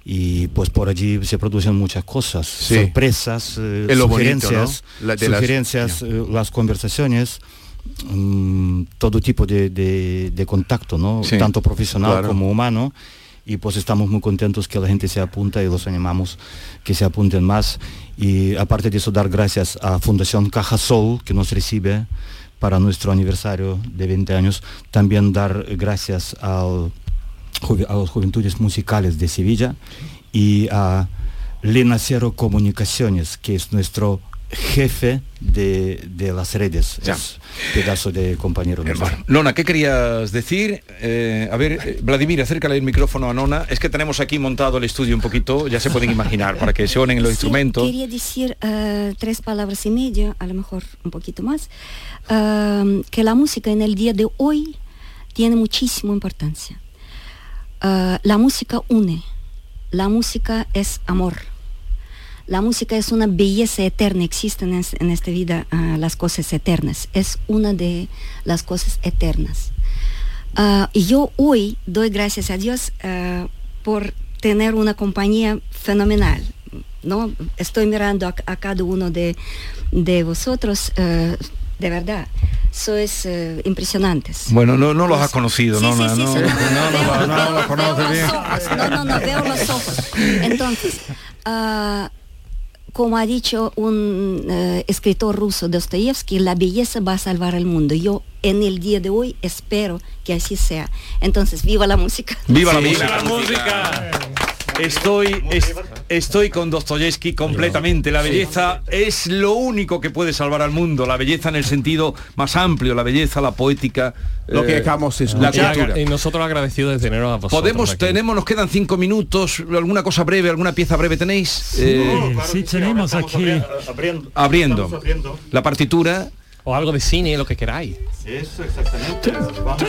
S25: y pues por allí se producen muchas cosas, sorpresas, eh, sugerencias, sugerencias, eh, las conversaciones, mm, todo tipo de, contacto, ¿no? Tanto profesional como humano. Y pues estamos muy contentos que la gente se apunta y los animamos que se apunten más. Y aparte de eso, dar gracias a Fundación Caja Sol, que nos recibe para nuestro aniversario de 20 años. También dar gracias a las Juventudes Musicales de Sevilla y a Cero Comunicaciones, que es nuestro jefe de, las redes, es pedazo de compañero.
S10: Nona, ¿qué querías decir? Eh, a ver, eh, Vladimir, acércale el micrófono a Nona. Es que tenemos aquí montado el estudio un poquito, ya se pueden imaginar, para que se onen los instrumentos.
S26: Quería decir eh, tres palabras y media, a lo mejor un poquito más, que la música en el día de hoy tiene muchísima importancia la música une, la música es amor. La música es una belleza eterna, existen en, esta vida ah, las cosas eternas, es una de las cosas eternas. Ah, y yo hoy doy gracias a Dios por tener una compañía fenomenal. ¿no? Estoy mirando a, cada uno de, de vosotros, de verdad sois eh, impresionantes.
S10: Bueno, no, no los has conocido, ¿no?
S26: no,
S10: no,
S26: no, no, veo los ojos. Entonces, uh, como ha dicho un uh, escritor ruso Dostoyevsky, la belleza va a salvar el mundo. Yo en el día de hoy espero que así sea. Entonces, viva la música.
S10: Viva la música. La música. Estoy, estoy con Dostoyevsky completamente. La belleza es lo único que puede salvar al mundo. La belleza en el sentido más amplio, la belleza, la poética.
S13: Lo que acabamos es
S12: la cultura. Y nosotros agradecidos de tener a vosotros.
S10: Podemos, tenemos, nos quedan cinco minutos. ¿Alguna cosa breve, alguna pieza breve tenéis?
S23: Sí, eh, sí tenemos aquí.
S10: abriendo. La partitura
S12: o algo de cine, lo que queráis.
S23: Eso exactamente.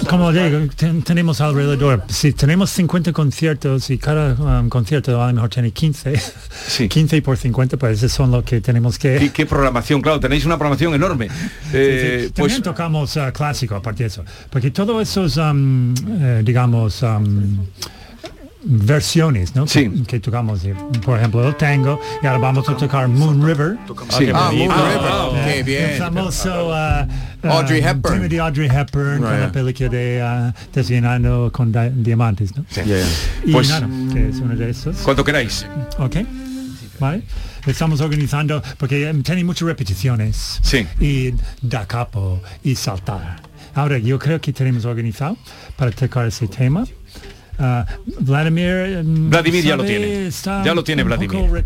S23: Como digo, tenemos alrededor, si tenemos 50 conciertos y cada um, concierto a lo mejor tiene 15, sí. 15 por 50, pues esos son lo que tenemos que...
S10: ¿Y qué programación? Claro, tenéis una programación enorme.
S23: Eh, También pues tocamos uh, clásico, aparte de eso, porque todos esos, um, eh, digamos... Um, versiones ¿no?
S10: sí.
S23: que, tocamos por ejemplo el tango y ahora vamos a tocar Moon River
S13: sí. ah, Moon River qué bien
S23: el famoso uh,
S13: Audrey Hepburn
S23: de Audrey Hepburn right. con la película de uh, Desayunando con diamantes ¿no?
S10: Sí. Yeah.
S23: y pues, nada, que es uno de esos
S10: cuando queráis
S23: ok vale estamos organizando porque um, tiene muchas repeticiones
S10: sí.
S23: y da capo y saltar ahora yo creo que tenemos organizado para tocar ese tema Uh, Vladimir,
S10: mm, Vladimir ya lo tiene. Ya lo tiene Vladimir.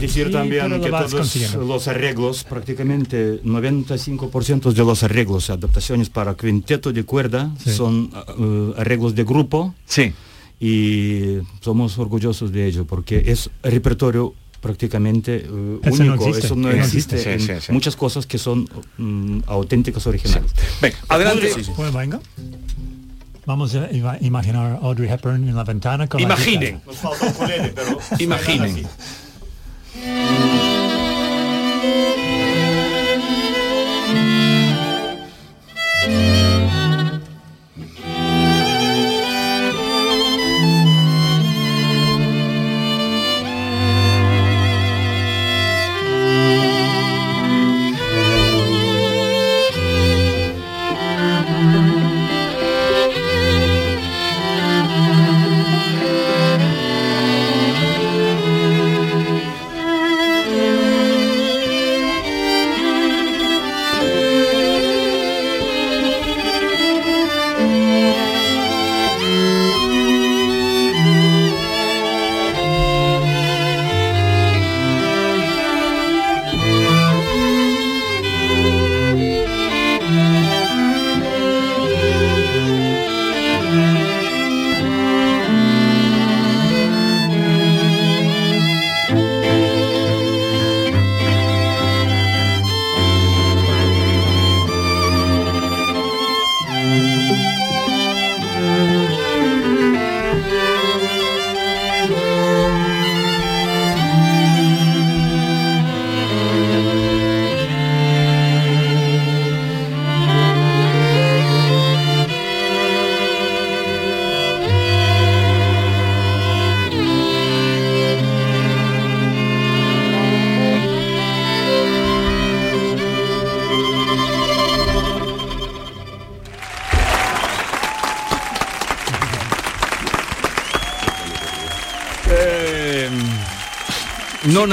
S25: Decir también que todos los arreglos, prácticamente 95% de los arreglos, adaptaciones para quinteto de cuerda, son uh, arreglos de grupo.
S10: Sí.
S25: Y somos orgullosos de ello porque es repertorio prácticamente uh, único. Eso no existe. Sí, sí, muchas cosas que son um, auténticas originales.
S10: Venga, adelante.
S23: Pues venga. Vamos a imaginar Audrey Hepburn en la ventana con
S10: Imaginen. Imaginen.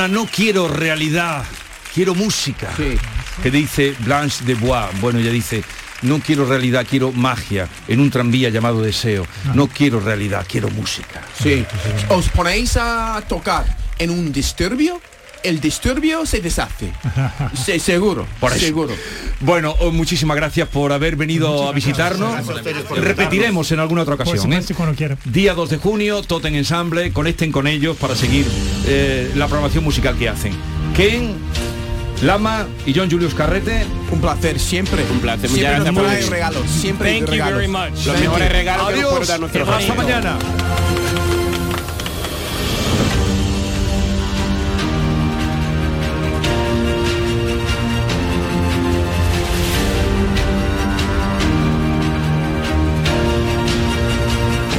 S10: No quiero realidad, quiero música. Que dice Blanche de Bois. Bueno, ella dice, no quiero realidad, quiero magia en un tranvía llamado deseo. No quiero realidad, quiero música.
S13: Sí. ¿Os ponéis a tocar en un disturbio? El disturbio se deshace. Seguro.
S10: Por eso.
S13: Seguro.
S10: Bueno, oh, muchísimas gracias por haber venido a visitarnos. Repetiremos en alguna otra ocasión. ¿eh?
S23: supuesto, cuando quiera.
S10: Día 2 de junio, Toten Ensemble, conecten con ellos para seguir eh, la programación musical que hacen. Ken, Lama y John Julius Carrete.
S13: Un placer siempre.
S14: Un placer. Muchas
S13: Siempre
S14: gracias por
S13: trae
S14: venir.
S13: regalos. Siempre
S12: Thank you
S13: regalos.
S12: very much.
S14: Los
S13: Thank
S14: mejores
S13: you.
S14: regalos que nos puede
S10: Adiós.
S14: dar nuestro
S10: Hasta mañana.